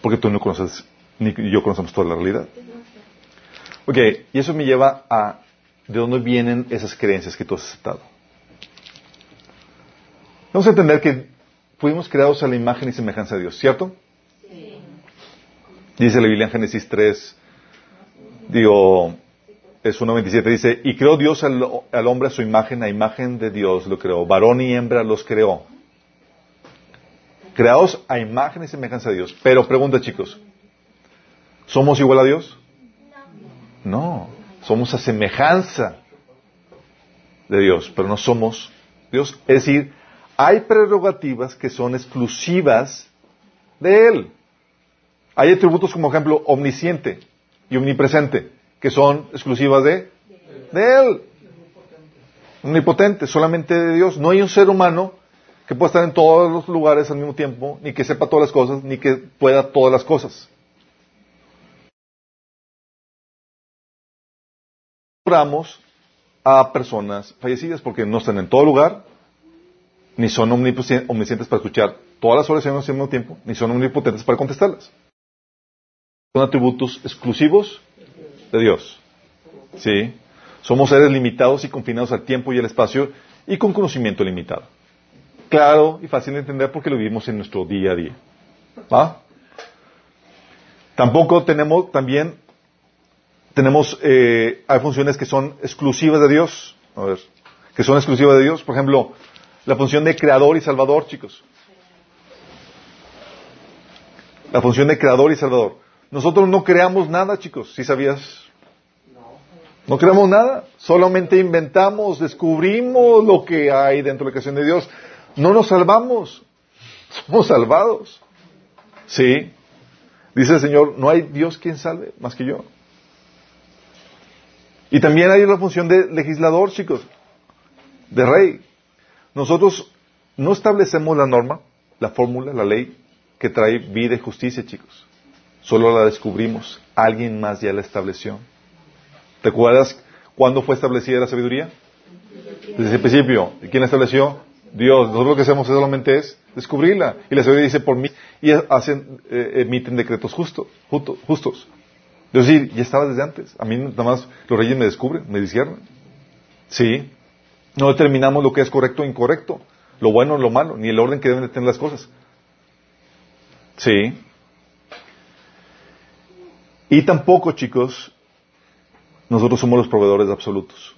Porque tú no conoces, ni yo conocemos toda la realidad. Ok, y eso me lleva a de dónde vienen esas creencias que tú has aceptado. Vamos a entender que fuimos creados a la imagen y semejanza de Dios, ¿cierto? Sí. Dice la Biblia en Génesis 3, digo, es 1.27, dice, y creó Dios al, al, hombre a su imagen, a imagen de Dios lo creó, varón y hembra los creó. Creados a imagen y semejanza de Dios. Pero pregunta chicos, ¿somos igual a Dios? No, somos a semejanza de Dios, pero no somos Dios. Es decir, hay prerrogativas que son exclusivas de Él. Hay atributos como ejemplo omnisciente y omnipresente que son exclusivas de, de Él. Omnipotente, solamente de Dios. No hay un ser humano que pueda estar en todos los lugares al mismo tiempo, ni que sepa todas las cosas, ni que pueda todas las cosas. Oramos a personas fallecidas porque no están en todo lugar, ni son omniscientes para escuchar todas las oraciones al mismo tiempo, ni son omnipotentes para contestarlas. Son atributos exclusivos de Dios. ¿Sí? Somos seres limitados y confinados al tiempo y al espacio y con conocimiento limitado. Claro y fácil de entender porque lo vivimos en nuestro día a día. ¿Va? Tampoco tenemos, también, tenemos, eh, hay funciones que son exclusivas de Dios. A ver, que son exclusivas de Dios. Por ejemplo, la función de creador y salvador, chicos. La función de creador y salvador. Nosotros no creamos nada, chicos, si sabías. No creamos nada, solamente inventamos, descubrimos lo que hay dentro de la creación de Dios. No nos salvamos, somos salvados. Sí. Dice el Señor, no hay Dios quien salve más que yo. Y también hay la función de legislador, chicos, de rey. Nosotros no establecemos la norma, la fórmula, la ley que trae vida y justicia, chicos. Solo la descubrimos. Alguien más ya la estableció. ¿Te acuerdas cuándo fue establecida la sabiduría? Desde el principio. ¿Y quién la estableció? Dios. Nosotros lo que hacemos solamente es descubrirla. Y la sabiduría dice por mí. Y hacen, eh, emiten decretos justos, justo- justos. Es decir, ya estaba desde antes. A mí nada más los reyes me descubren, me disciernen. Sí. No determinamos lo que es correcto o incorrecto, lo bueno o lo malo, ni el orden que deben de tener las cosas. Sí. Y tampoco, chicos, nosotros somos los proveedores absolutos.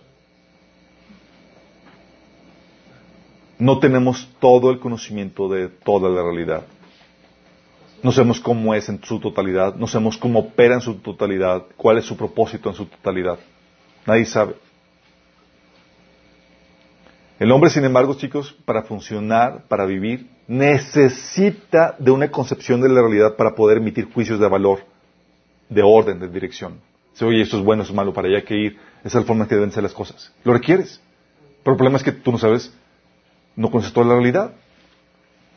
No tenemos todo el conocimiento de toda la realidad. No sabemos cómo es en su totalidad, no sabemos cómo opera en su totalidad, cuál es su propósito en su totalidad. Nadie sabe. El hombre, sin embargo, chicos, para funcionar, para vivir, necesita de una concepción de la realidad para poder emitir juicios de valor, de orden, de dirección. Dice, oye, esto es bueno, esto es malo, para allá hay que ir. Esa es la forma en que deben ser las cosas. Lo requieres. Pero el problema es que tú no sabes, no conoces toda la realidad.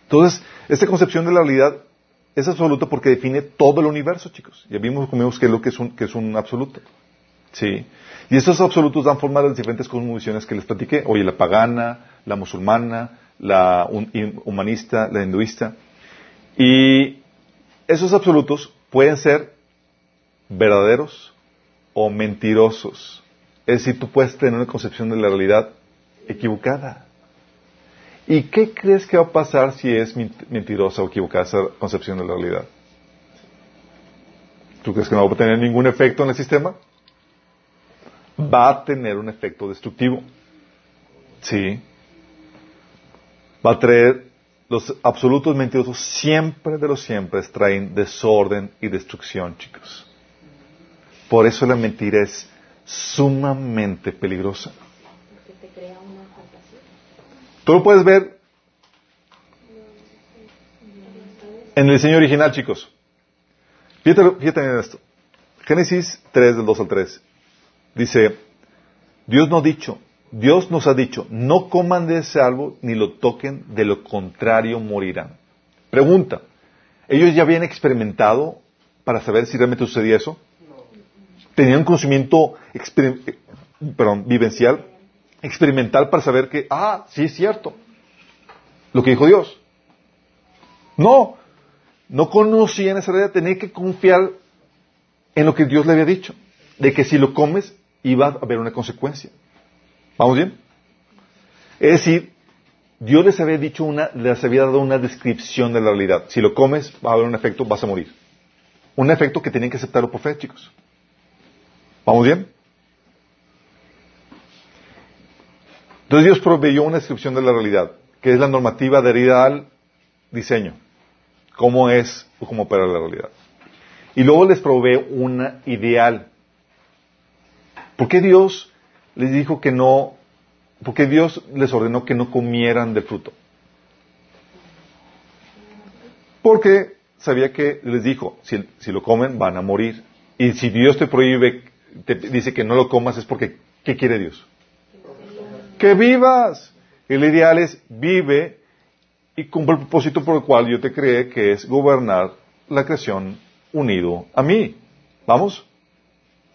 Entonces, esta concepción de la realidad es absoluta porque define todo el universo, chicos. Ya vimos, vimos que es lo que es un, que es un absoluto. Sí. Y estos absolutos dan forma a las diferentes cosmovisiones que les platiqué. Oye, la pagana, la musulmana, la humanista, la hinduista. Y esos absolutos pueden ser verdaderos o mentirosos. Es decir, tú puedes tener una concepción de la realidad equivocada. ¿Y qué crees que va a pasar si es mentirosa o equivocada esa concepción de la realidad? ¿Tú crees que no va a tener ningún efecto en el sistema? Va a tener un efecto destructivo. Sí. Va a traer, los absolutos mentirosos siempre de los siempre traen desorden y destrucción, chicos. Por eso la mentira es sumamente peligrosa. Porque te crea una fantasía. Tú lo puedes ver en el diseño original, chicos. Fíjate, fíjate esto. Génesis 3, del 2 al 3. Dice, Dios nos ha dicho, Dios nos ha dicho, no coman de ese árbol ni lo toquen, de lo contrario morirán. Pregunta, ¿ellos ya habían experimentado para saber si realmente sucedía eso? ¿Tenían un conocimiento eh, vivencial, experimental para saber que, ah, sí es cierto, lo que dijo Dios? No, no conocían esa realidad, tenían que confiar en lo que Dios le había dicho, de que si lo comes iba a haber una consecuencia. ¿Vamos bien? Es decir, Dios les había dicho una, les había dado una descripción de la realidad. Si lo comes, va a haber un efecto, vas a morir. Un efecto que tenían que aceptarlo por fe, chicos. ¿Vamos bien? Entonces Dios proveyó una descripción de la realidad, que es la normativa adherida al diseño. Cómo es o cómo opera la realidad. Y luego les provee una ideal. ¿Por qué Dios les dijo que no, por qué Dios les ordenó que no comieran del fruto? Porque sabía que les dijo, si lo comen van a morir. Y si Dios te prohíbe, te dice que no lo comas es porque, ¿qué quiere Dios? Que vivas. El ideal es vive y cumple el propósito por el cual yo te creé, que es gobernar la creación unido a mí. ¿Vamos?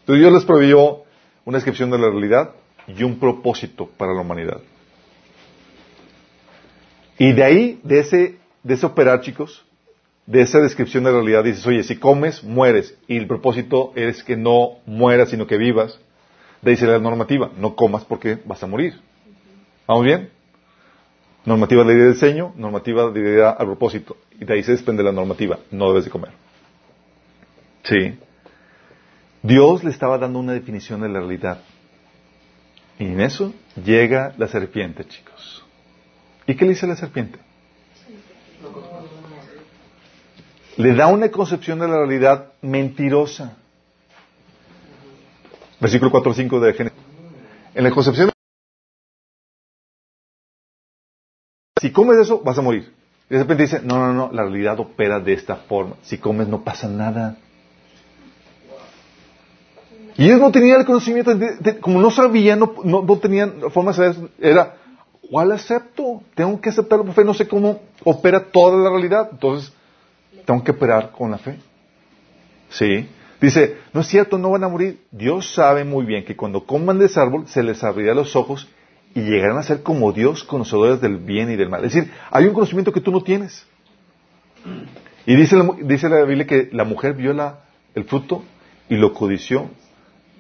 Entonces Dios les proveyó una descripción de la realidad y un propósito para la humanidad. Y de ahí, de ese, de ese operar, chicos, de esa descripción de la realidad, dices, oye, si comes, mueres. Y el propósito es que no mueras, sino que vivas. De ahí se la normativa, no comas porque vas a morir. ¿Vamos bien? Normativa de del diseño, normativa de idea al propósito. Y de ahí se desprende la normativa, no debes de comer. Sí. Dios le estaba dando una definición de la realidad. Y en eso llega la serpiente, chicos. ¿Y qué le dice la serpiente? Le da una concepción de la realidad mentirosa. Versículo 4 5 de Génesis. En la concepción si comes eso, vas a morir. Y de repente dice, no, no, no, la realidad opera de esta forma. Si comes no pasa nada. Y ellos no tenían el conocimiento, como no sabían, no, no, tenían forma de saber, era, ¿cuál acepto? Tengo que aceptarlo por fe, no sé cómo opera toda la realidad. Entonces, tengo que operar con la fe. Sí. Dice, no es cierto, no van a morir. Dios sabe muy bien que cuando coman de ese árbol se les abrirá los ojos y llegarán a ser como Dios conocedores del bien y del mal. Es decir, hay un conocimiento que tú no tienes. Y dice la, dice la Biblia que la mujer vio el fruto y lo codició,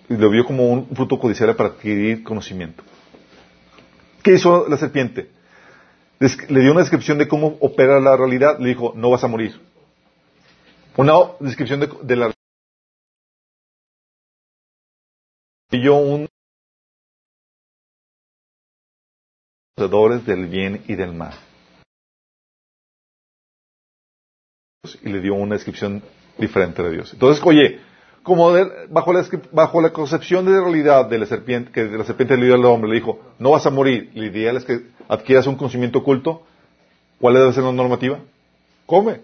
y lo vio como un fruto codicial para adquirir conocimiento. ¿Qué hizo la serpiente? Le dio una descripción de cómo opera la realidad, le dijo, no vas a morir. Una descripción de, de la y yo un del bien y del mal. Y le dio una descripción diferente de Dios. Entonces, oye, como bajo, la, concepción de realidad de la serpiente, que la serpiente le dio al hombre, le dijo, no vas a morir, la ideal es que adquieras un conocimiento oculto, ¿cuál debe ser la normativa? Come.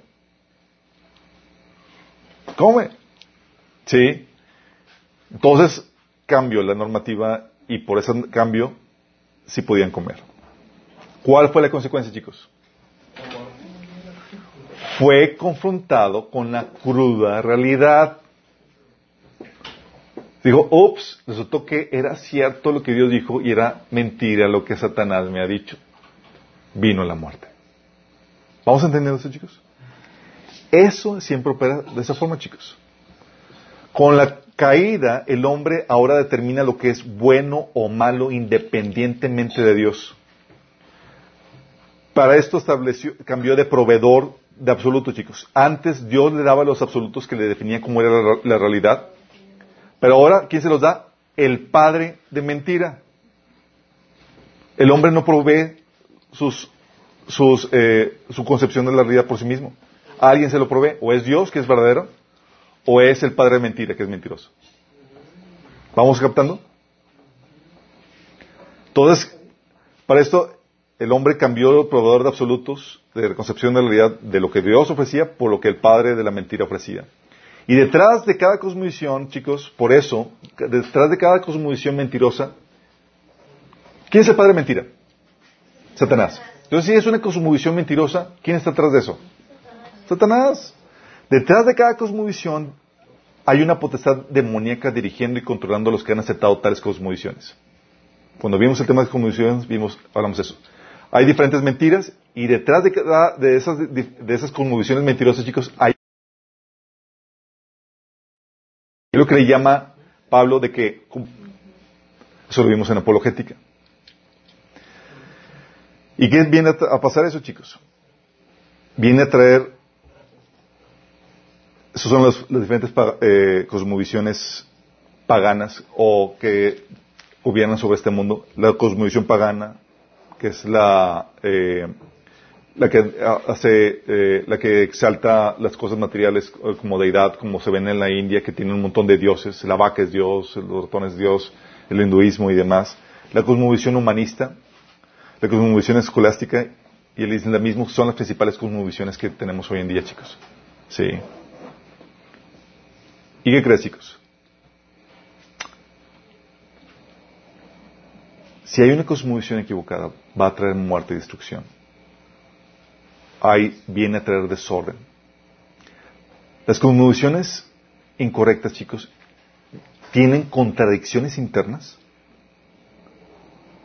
Come. Sí. Entonces, cambió la normativa y por ese cambio sí podían comer. ¿Cuál fue la consecuencia, chicos? Fue confrontado con la cruda realidad. Dijo, ups, resultó que era cierto lo que Dios dijo y era mentira lo que Satanás me ha dicho. Vino la muerte. ¿Vamos a entender eso, chicos? Eso siempre opera de esa forma, chicos. Con la caída, el hombre ahora determina lo que es bueno o malo independientemente de Dios. Para esto estableció, cambió de proveedor de absolutos, chicos. Antes Dios le daba los absolutos que le definían cómo era la, realidad. Pero ahora, ¿quién se los da? El padre de mentira. El hombre no provee sus, sus, eh, su concepción de la realidad por sí mismo. alguien se lo provee. O es Dios, que es verdadero, o es el padre de mentira, que es mentiroso. ¿Vamos captando? Entonces, para esto, el hombre cambió el proveedor de absolutos, de concepción de la realidad, de lo que Dios ofrecía por lo que el padre de la mentira ofrecía. Y detrás de cada cosmovisión, chicos, por eso, detrás de cada cosmovisión mentirosa, ¿quién es el padre de mentira? Satanás. Entonces, si es una cosmovisión mentirosa, ¿quién está detrás de eso? Satanás. Detrás de cada cosmovisión hay una potestad demoníaca dirigiendo y controlando a los que han aceptado tales cosmovisiones. Cuando vimos el tema de cosmovisiones, vimos, hablamos de eso. Hay diferentes mentiras y detrás de, cada, de esas, de, esas mentirosas, chicos, hay lo que le llama Pablo de que, eso lo vimos en apologética. ¿Y qué viene a, pasar eso, chicos? Viene a traer, esas son las, diferentes eh, cosmovisiones paganas o que gobiernan sobre este mundo. La cosmovisión pagana, que es la, eh, la que hace, eh, la que exalta las cosas materiales eh, como deidad, como se ven en la India, que tiene un montón de dioses, la vaca es Dios, el ratón es Dios, el hinduismo y demás. La cosmovisión humanista, la cosmovisión escolástica y el islamismo son las principales cosmovisiones que tenemos hoy en día, chicos. Sí. ¿Y qué crees, chicos? Si hay una cosmovisión equivocada, va a traer muerte y destrucción. Ahí viene a traer desorden. Las cosmovisiones incorrectas, chicos, tienen contradicciones internas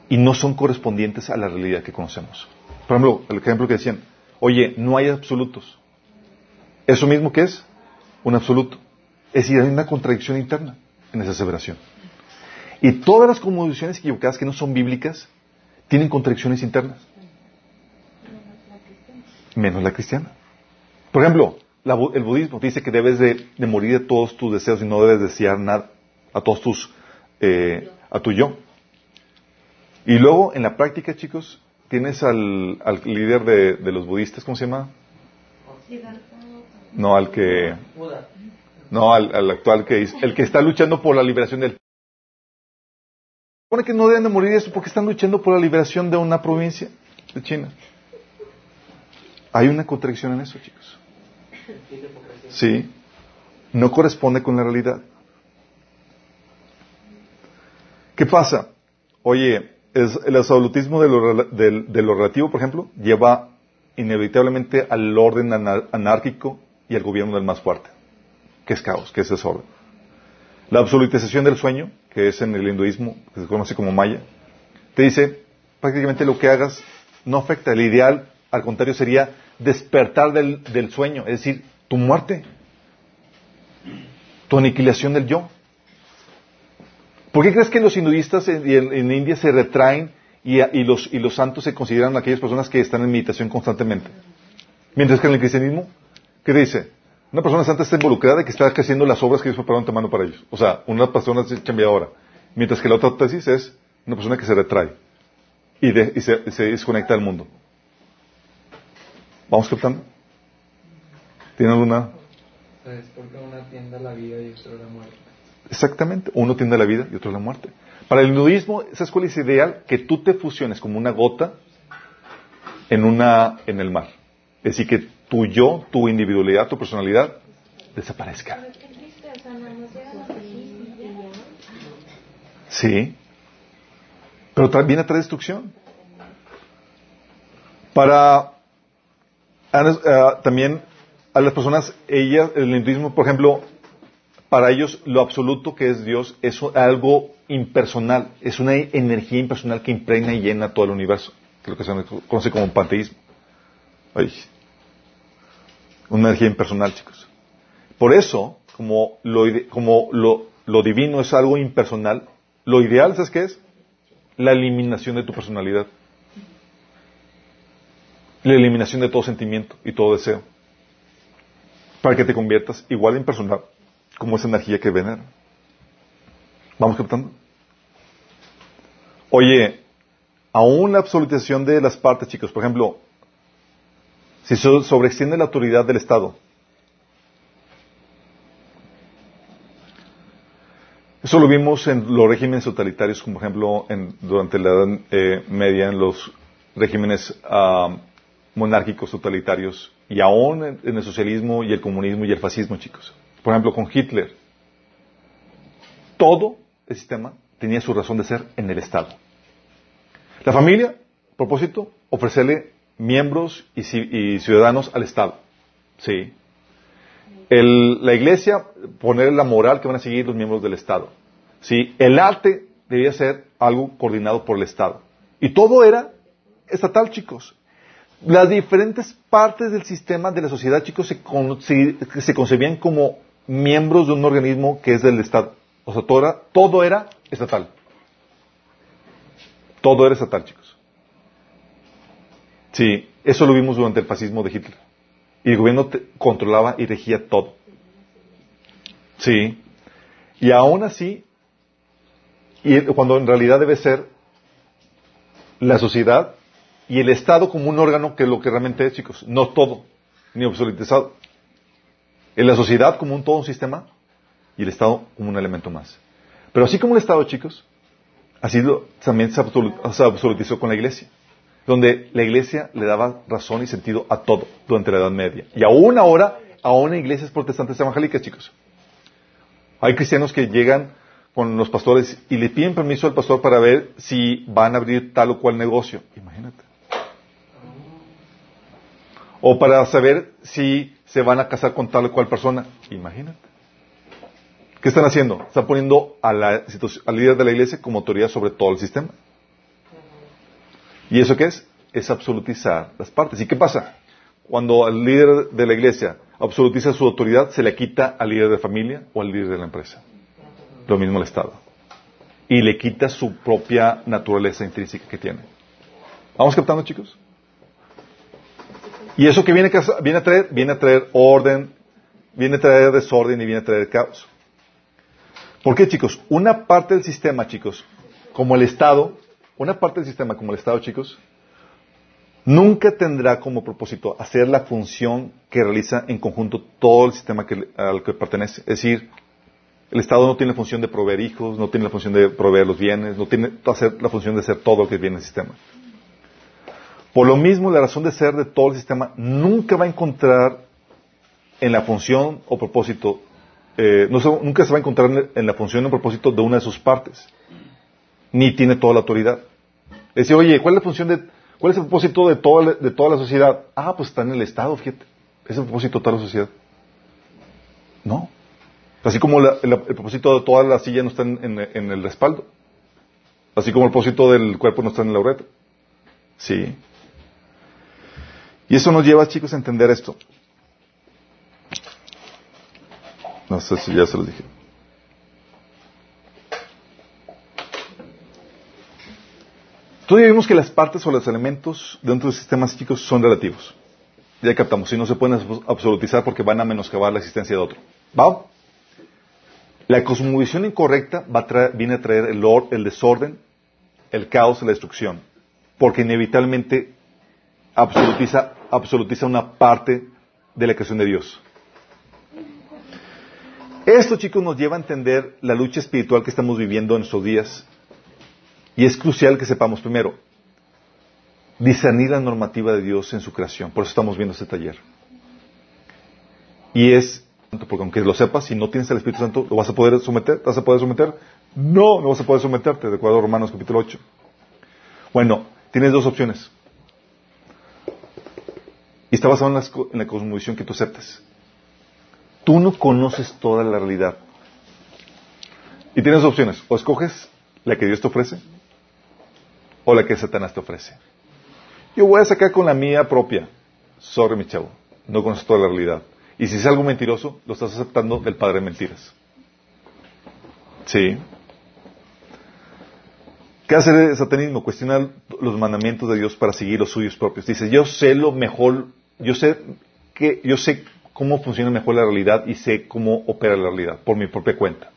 y no son correspondientes a la realidad que conocemos. Por ejemplo, el ejemplo que decían, oye, no hay absolutos. ¿Eso mismo que es? Un absoluto. Es decir, hay una contradicción interna en esa aseveración. Y todas las conmociones equivocadas que no son bíblicas tienen contradicciones internas. Menos la cristiana. Por ejemplo, el budismo dice que debes de, morir de todos tus deseos y no debes desear nada a todos tus, eh, a tu yo. Y luego, en la práctica, chicos, tienes al, líder de, los budistas, ¿cómo se llama? No, al que... No, al, actual que es, el que está luchando por la liberación del... Supone que no deben de morir eso porque están luchando por la liberación de una provincia de China. Hay una contradicción en eso, chicos. Sí. No corresponde con la realidad. ¿Qué pasa? Oye, el absolutismo de lo, relativo, por ejemplo, lleva inevitablemente al orden anárquico y al gobierno del más fuerte, que es caos, que es desorden. La absolutización del sueño, que es en el hinduismo, que se conoce como maya, te dice prácticamente lo que hagas no afecta. El ideal, al contrario, sería despertar del, del sueño, es decir, tu muerte, tu aniquilación del yo. ¿Por qué crees que los hinduistas en, India se retraen y, los, santos se consideran aquellas personas que están en meditación constantemente? Mientras que en el cristianismo, ¿qué dice? Una persona santa está involucrada y que está haciendo las obras que Dios preparó mano para ellos. O sea, una persona es cambiadora. Mientras que la otra tesis es una persona que se retrae y, se, se, desconecta del mundo. ¿Vamos captando? ¿Tiene alguna? Es porque una tienda la vida y otra la muerte. Exactamente. Uno tiende a la vida y otro a la muerte. Para el hinduismo, esa escuela es ideal que tú te fusiones como una gota en, una, en el mar. Es decir, que tu yo, tu individualidad, tu personalidad desaparezca. Sí. Pero viene a traer destrucción. Para también a las personas, ellas, el hinduismo, por ejemplo, para ellos lo absoluto que es Dios es algo impersonal, es una energía impersonal que impregna y llena todo el universo, que lo que se conoce como panteísmo. Una energía impersonal, chicos. Por eso, como, lo, como lo, lo divino es algo impersonal, lo ideal, ¿sabes qué es? La eliminación de tu personalidad. La eliminación de todo sentimiento y todo deseo. Para que te conviertas igual de impersonal como esa energía que venera. ¿Vamos captando? Oye, aún la absolutización de las partes, chicos, por ejemplo, si sobreextiende la autoridad del Estado, Eso lo vimos en los regímenes totalitarios, como por ejemplo en, durante la Edad eh, Media, en los regímenes ah, monárquicos totalitarios, y aún en, el socialismo y el comunismo y el fascismo, chicos. Por ejemplo, con Hitler. Todo el sistema tenía su razón de ser en el Estado. La familia, propósito, ofrecerle miembros y, ciudadanos al Estado. Sí. la iglesia, poner la moral que van a seguir los miembros del Estado. Sí. El arte debía ser algo coordinado por el Estado. Y todo era estatal, chicos las diferentes partes del sistema de la sociedad, chicos, se, concebían como miembros de un organismo que es del Estado. O sea, todo era, estatal. Todo era estatal, chicos. Sí, eso lo vimos durante el fascismo de Hitler. Y el gobierno controlaba y regía todo. Sí. Y aún así, y cuando en realidad debe ser la sociedad y el Estado como un órgano que es lo que realmente es, chicos, no todo, ni absolutizado en la sociedad como un todo un sistema y el Estado como un elemento más. Pero así como el Estado, chicos, así también se, absolutizó con la Iglesia, donde la Iglesia le daba razón y sentido a todo durante la Edad Media. Y aún ahora, aún en iglesias protestantes evangélicas, chicos. Hay cristianos que llegan con los pastores y le piden permiso al pastor para ver si van a abrir tal o cual negocio. Imagínate. O para saber si se van a casar con tal o cual persona. Imagínate. ¿Qué están haciendo? Están poniendo a la, al líder de la iglesia como autoridad sobre todo el sistema. ¿Y eso qué es? Es absolutizar las partes. ¿Y qué pasa? Cuando el líder de la iglesia absolutiza su autoridad, se le quita al líder de familia o al líder de la empresa. Lo mismo el Estado. Y le quita su propia naturaleza intrínseca que tiene. ¿Vamos captando, chicos? Y eso que viene, viene a traer, viene a traer orden, viene a traer desorden y viene a traer caos. ¿Por qué, chicos? Una parte del sistema, chicos, como el Estado, una parte del sistema como el Estado, chicos, nunca tendrá como propósito hacer la función que realiza en conjunto todo el sistema al que pertenece. Es decir, el Estado no tiene la función de proveer hijos, no tiene la función de proveer los bienes, no tiene la función de hacer todo lo que viene en el sistema. Por lo mismo, la razón de ser de todo el sistema nunca va a encontrar en la función o propósito, eh, nunca se va a encontrar en la función o propósito de una de sus partes, ni tiene toda la autoridad. Dice, oye, ¿cuál es la función de, cuál es el propósito de toda, de toda la sociedad? Ah, pues está en el Estado, fíjate. Es el propósito de toda la sociedad. No. Así como el, propósito de toda la silla no está en, en, el respaldo. Así como el propósito del cuerpo no está en la uretra. Sí. Y eso nos lleva, chicos, a entender esto. No sé si ya se lo dije. Todavía vimos que las partes o los elementos dentro de sistemas chicos son relativos. Ya captamos, y no se pueden absolutizar porque van a menoscabar la existencia de otro. ¿Va? La cosmovisión incorrecta viene a traer el, el desorden, el caos la destrucción, porque inevitablemente absolutiza, absolutiza una parte de la creación de Dios. Esto, chicos, nos lleva a entender la lucha espiritual que estamos viviendo en estos días. Y es crucial que sepamos primero discernir la normativa de Dios en su creación. Por eso estamos viendo este taller. Y es, porque aunque lo sepas, si no tienes el Espíritu Santo, ¿lo vas a poder someter? ¿Te vas a poder someter? No, no vas a poder someterte, de acuerdo a Romanos capítulo 8. Bueno, tienes dos opciones. Y está basado en la cosmovisión que tú aceptes. Tú no conoces toda la realidad. Y tienes opciones. O escoges la que Dios te ofrece o la que Satanás te ofrece. Yo voy a sacar con la mía propia. Sorry, mi chavo. No conoces toda la realidad. Y si es algo mentiroso, lo estás aceptando del padre de mentiras. Sí. ¿Qué hace el satanismo? Cuestionar los mandamientos de Dios para seguir los suyos propios. Dice, yo sé lo mejor, yo sé que, yo sé cómo funciona mejor la realidad y sé cómo opera la realidad por mi propia cuenta.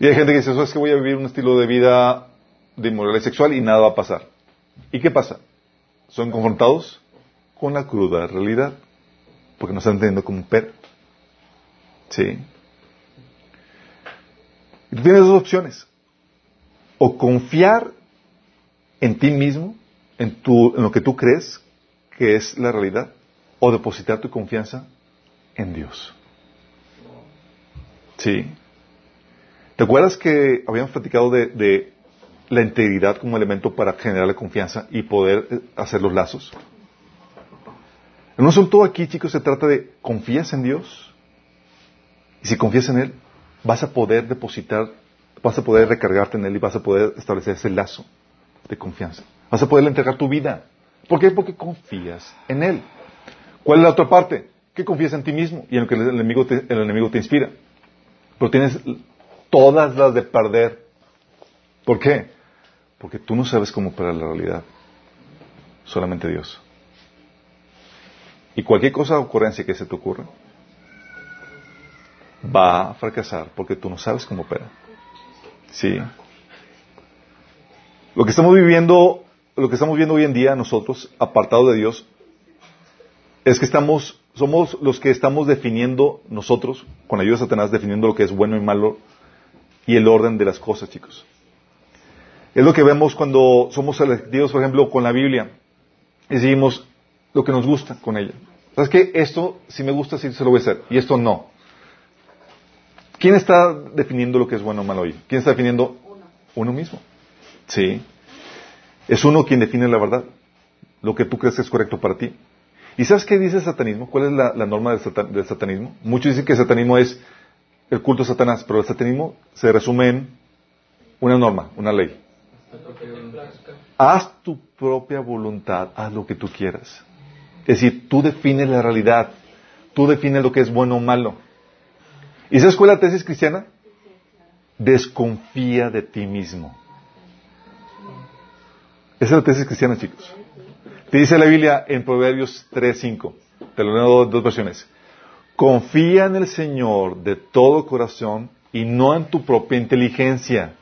Y hay gente que dice, es que voy a vivir un estilo de vida de inmoralidad sexual y nada va a pasar. ¿Y qué pasa? Son confrontados con la cruda realidad, porque no están entendiendo cómo opera. ¿Sí? Y tú tienes dos opciones. O confiar en ti mismo, en, en lo que tú crees, que es la realidad, o depositar tu confianza en Dios. ¿Sí? ¿Te acuerdas que habíamos platicado de, la integridad como elemento para generar la confianza y poder eh, hacer los lazos? En un asunto aquí, chicos, se trata de confías en Dios. Y si confías en Él, vas a poder depositar, vas a poder recargarte en Él y vas a poder establecer ese lazo de confianza. Vas a poder entregar tu vida. ¿Por qué? Porque confías en Él. ¿Cuál es la otra parte? Que confías en ti mismo y en lo que el enemigo te, el enemigo te inspira. Pero tienes todas las de perder. ¿Por qué? Porque tú no sabes cómo operar la realidad. Solamente Dios. Y cualquier cosa o ocurrencia que se te ocurra va a fracasar porque tú no sabes cómo opera. ¿Sí? Lo que estamos viviendo lo que estamos viendo hoy en día nosotros, apartados de Dios, es que estamos, somos los que estamos definiendo nosotros, con ayuda de Satanás, definiendo lo que es bueno y malo y el orden de las cosas, chicos. Es lo que vemos cuando somos selectivos, por ejemplo, con la Biblia. Y decimos lo que nos gusta con ella. ¿Sabes qué? Esto, si me gusta, sí se lo voy a hacer. Y esto no. ¿Quién está definiendo lo que es bueno o malo hoy? ¿Quién está definiendo? Uno. Uno mismo. Sí. Es uno quien define la verdad, lo que tú crees que es correcto para ti. ¿Y sabes qué dice el satanismo? ¿Cuál es la, norma del, satanismo? Muchos dicen que el satanismo es el culto a Satanás, pero el satanismo se resume en una norma, una ley. Haz tu propia voluntad, haz lo que tú quieras. Es decir, tú defines la realidad, tú defines lo que es bueno o malo. ¿Y sabes cuál es la tesis cristiana? Desconfía de ti mismo. Esa es la tesis cristiana, chicos. Te dice la Biblia en Proverbios 3.5. Te lo leo dos versiones. Confía en el Señor de todo corazón y no en tu propia inteligencia.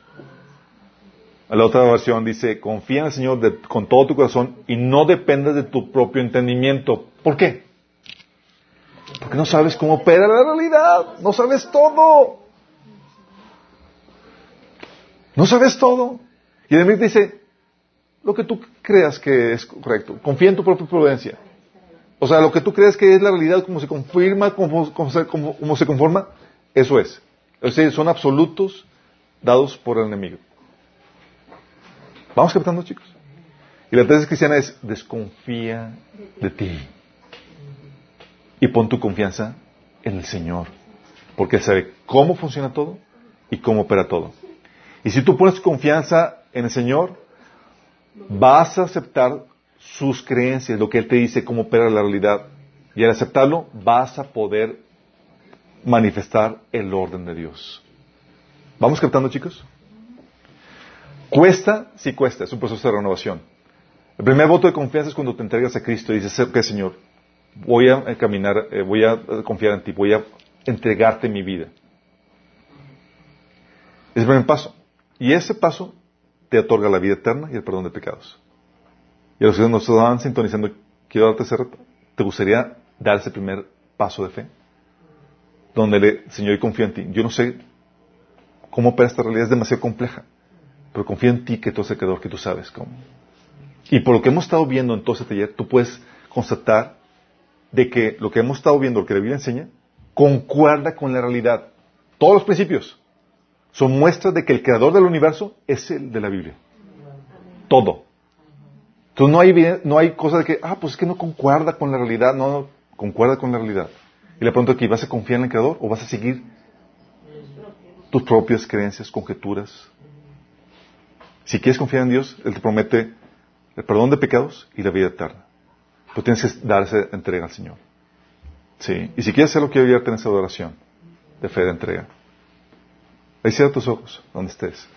La otra versión dice, confía en el Señor con todo tu corazón y no dependas de tu propio entendimiento. ¿Por qué? Porque no sabes cómo opera la realidad. No sabes todo. No sabes todo. Y enemigo dice, lo que tú creas que es correcto. Confía en tu propia prudencia. O sea, lo que tú crees que es la realidad, como se confirma, como, como se, conforma, eso es. Es decir, son absolutos dados por el enemigo. Vamos captando, chicos. Y la tesis cristiana es, desconfía de ti. Y pon tu confianza en el Señor. Porque Él sabe cómo funciona todo y cómo opera todo. Y si tú pones tu confianza en el Señor, vas a aceptar sus creencias, lo que Él te dice, cómo opera la realidad. Y al aceptarlo, vas a poder manifestar el orden de Dios. ¿Vamos captando, chicos? Cuesta, sí cuesta, es un proceso de renovación. El primer voto de confianza es cuando te entregas a Cristo y dices, Señor, voy a caminar, eh, voy a eh, confiar en ti, voy a entregarte mi vida. Es el primer paso. Y ese paso te otorga la vida eterna y el perdón de pecados. Y a los que nos estaban sintonizando, quiero darte ese reto. ¿Te gustaría dar ese primer paso de fe? Donde le, Señor, confío en ti. Yo no sé cómo opera esta realidad, es demasiado compleja. Pero confío en ti que tú eres el creador, que tú sabes cómo. Y por lo que hemos estado viendo en todo ese taller, tú puedes constatar de que lo que hemos estado viendo, lo que la Biblia enseña, concuerda con la realidad. Todos los principios son muestras de que el creador del universo es el de la Biblia. Todo. Entonces no hay, no hay cosa de que, ah, pues es que no concuerda con la realidad. No, no, concuerda con la realidad. Y le pregunto aquí, ¿vas a confiar en el creador o vas a seguir tus propias creencias, conjeturas? Si quieres confiar en Dios, Él te promete el perdón de pecados y la vida eterna. Pero tienes que dar esa entrega al Señor. Sí. Y si quieres hacerlo, quiero guiarte en esa adoración de fe, de entrega. Ahí cierra tus ojos, donde estés.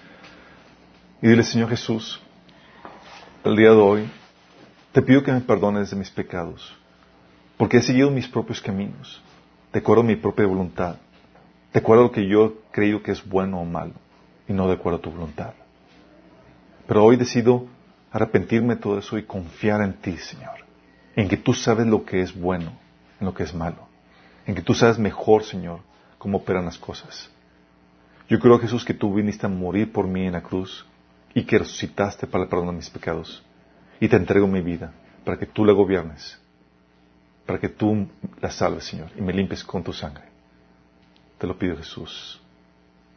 Y dile, Señor Jesús, el día de hoy, te pido que me perdones de mis pecados, porque he seguido mis propios caminos, de acuerdo a mi propia voluntad, de acuerdo a lo que yo he creído que es bueno o malo, y no de acuerdo a tu voluntad. Pero hoy decido arrepentirme de todo eso y confiar en ti, Señor, en que tú sabes lo que es bueno, en lo que es malo, en que tú sabes mejor, Señor, cómo operan las cosas. Yo creo, Jesús, que tú viniste a morir por mí en la cruz y que resucitaste para el perdón de mis pecados. Y te entrego mi vida para que tú la gobiernes, para que tú la salves, Señor, y me limpies con tu sangre. Te lo pido, Jesús.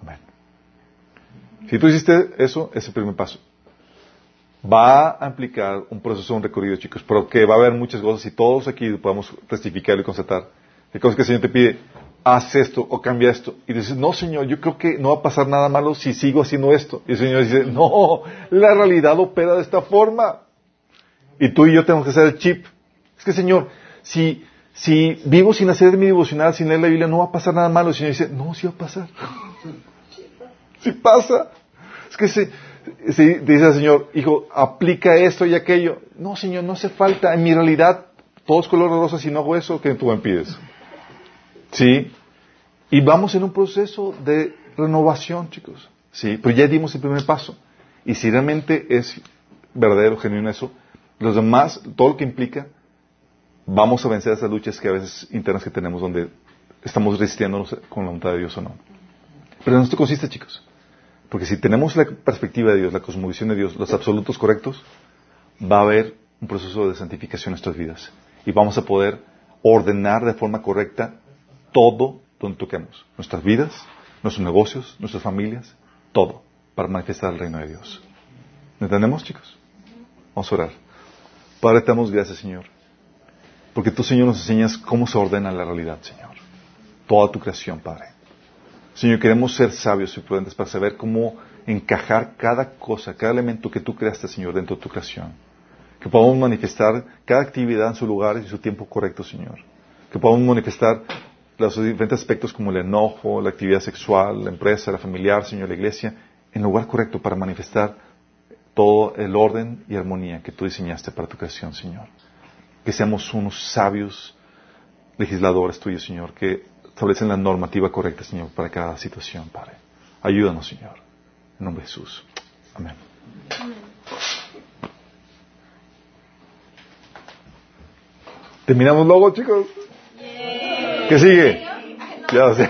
Amén. Si tú hiciste eso, es el primer paso. Va a implicar un proceso, un recorrido, chicos, pero que va a haber muchas cosas y todos aquí podemos testificar y constatar. Hay cosas que el Señor te pide, haz esto o cambia esto. Y dices, no, Señor, yo creo que no va a pasar nada malo si sigo haciendo esto. Y el Señor dice, no, la realidad opera de esta forma. Y tú y yo tenemos que hacer el chip. Es que, Señor, si, si vivo sin hacer mi devocional, sin leer la Biblia, no va a pasar nada malo. El Señor dice, no, sí va a pasar. [LAUGHS] sí pasa. Es que si, dice el Señor, hijo, aplica esto y aquello. No, Señor, no hace falta. En mi realidad, todo es color rosa. Si no hago eso, ¿qué tú me pides? ¿Sí? Y vamos en un proceso de renovación, chicos. ¿Sí? Pero ya dimos el primer paso. Y si realmente es verdadero, genuino eso, los demás, todo lo que implica, vamos a vencer esas luchas que a veces internas que tenemos donde estamos resistiéndonos con la voluntad de Dios o no. Pero en esto consiste, chicos. Porque si tenemos la perspectiva de Dios, la cosmovisión de Dios, los absolutos correctos, va a haber un proceso de santificación en nuestras vidas. Y vamos a poder ordenar de forma correcta todo donde toquemos. Nuestras vidas, nuestros negocios, nuestras familias, todo, para manifestar el reino de Dios. ¿Me entendemos, chicos? Vamos a orar. Padre, te damos gracias, Señor. Porque tú, Señor, nos enseñas cómo se ordena la realidad, Señor. Toda tu creación, Padre. Señor, queremos ser sabios y prudentes para saber cómo encajar cada cosa, cada elemento que tú creaste, Señor, dentro de tu creación. Que podamos manifestar cada actividad en su lugar y su tiempo correcto, Señor. Que podamos manifestar los diferentes aspectos como el enojo, la actividad sexual, la empresa, la familiar, Señor, la iglesia, en lugar correcto para manifestar todo el orden y armonía que tú diseñaste para tu creación, Señor. Que seamos unos sabios legisladores tuyos, Señor, que establecen la normativa correcta, Señor, para cada situación, Padre. Ayúdanos, Señor. En nombre de Jesús. Amén. Terminamos luego, chicos. ¿Qué sigue? Ya sé.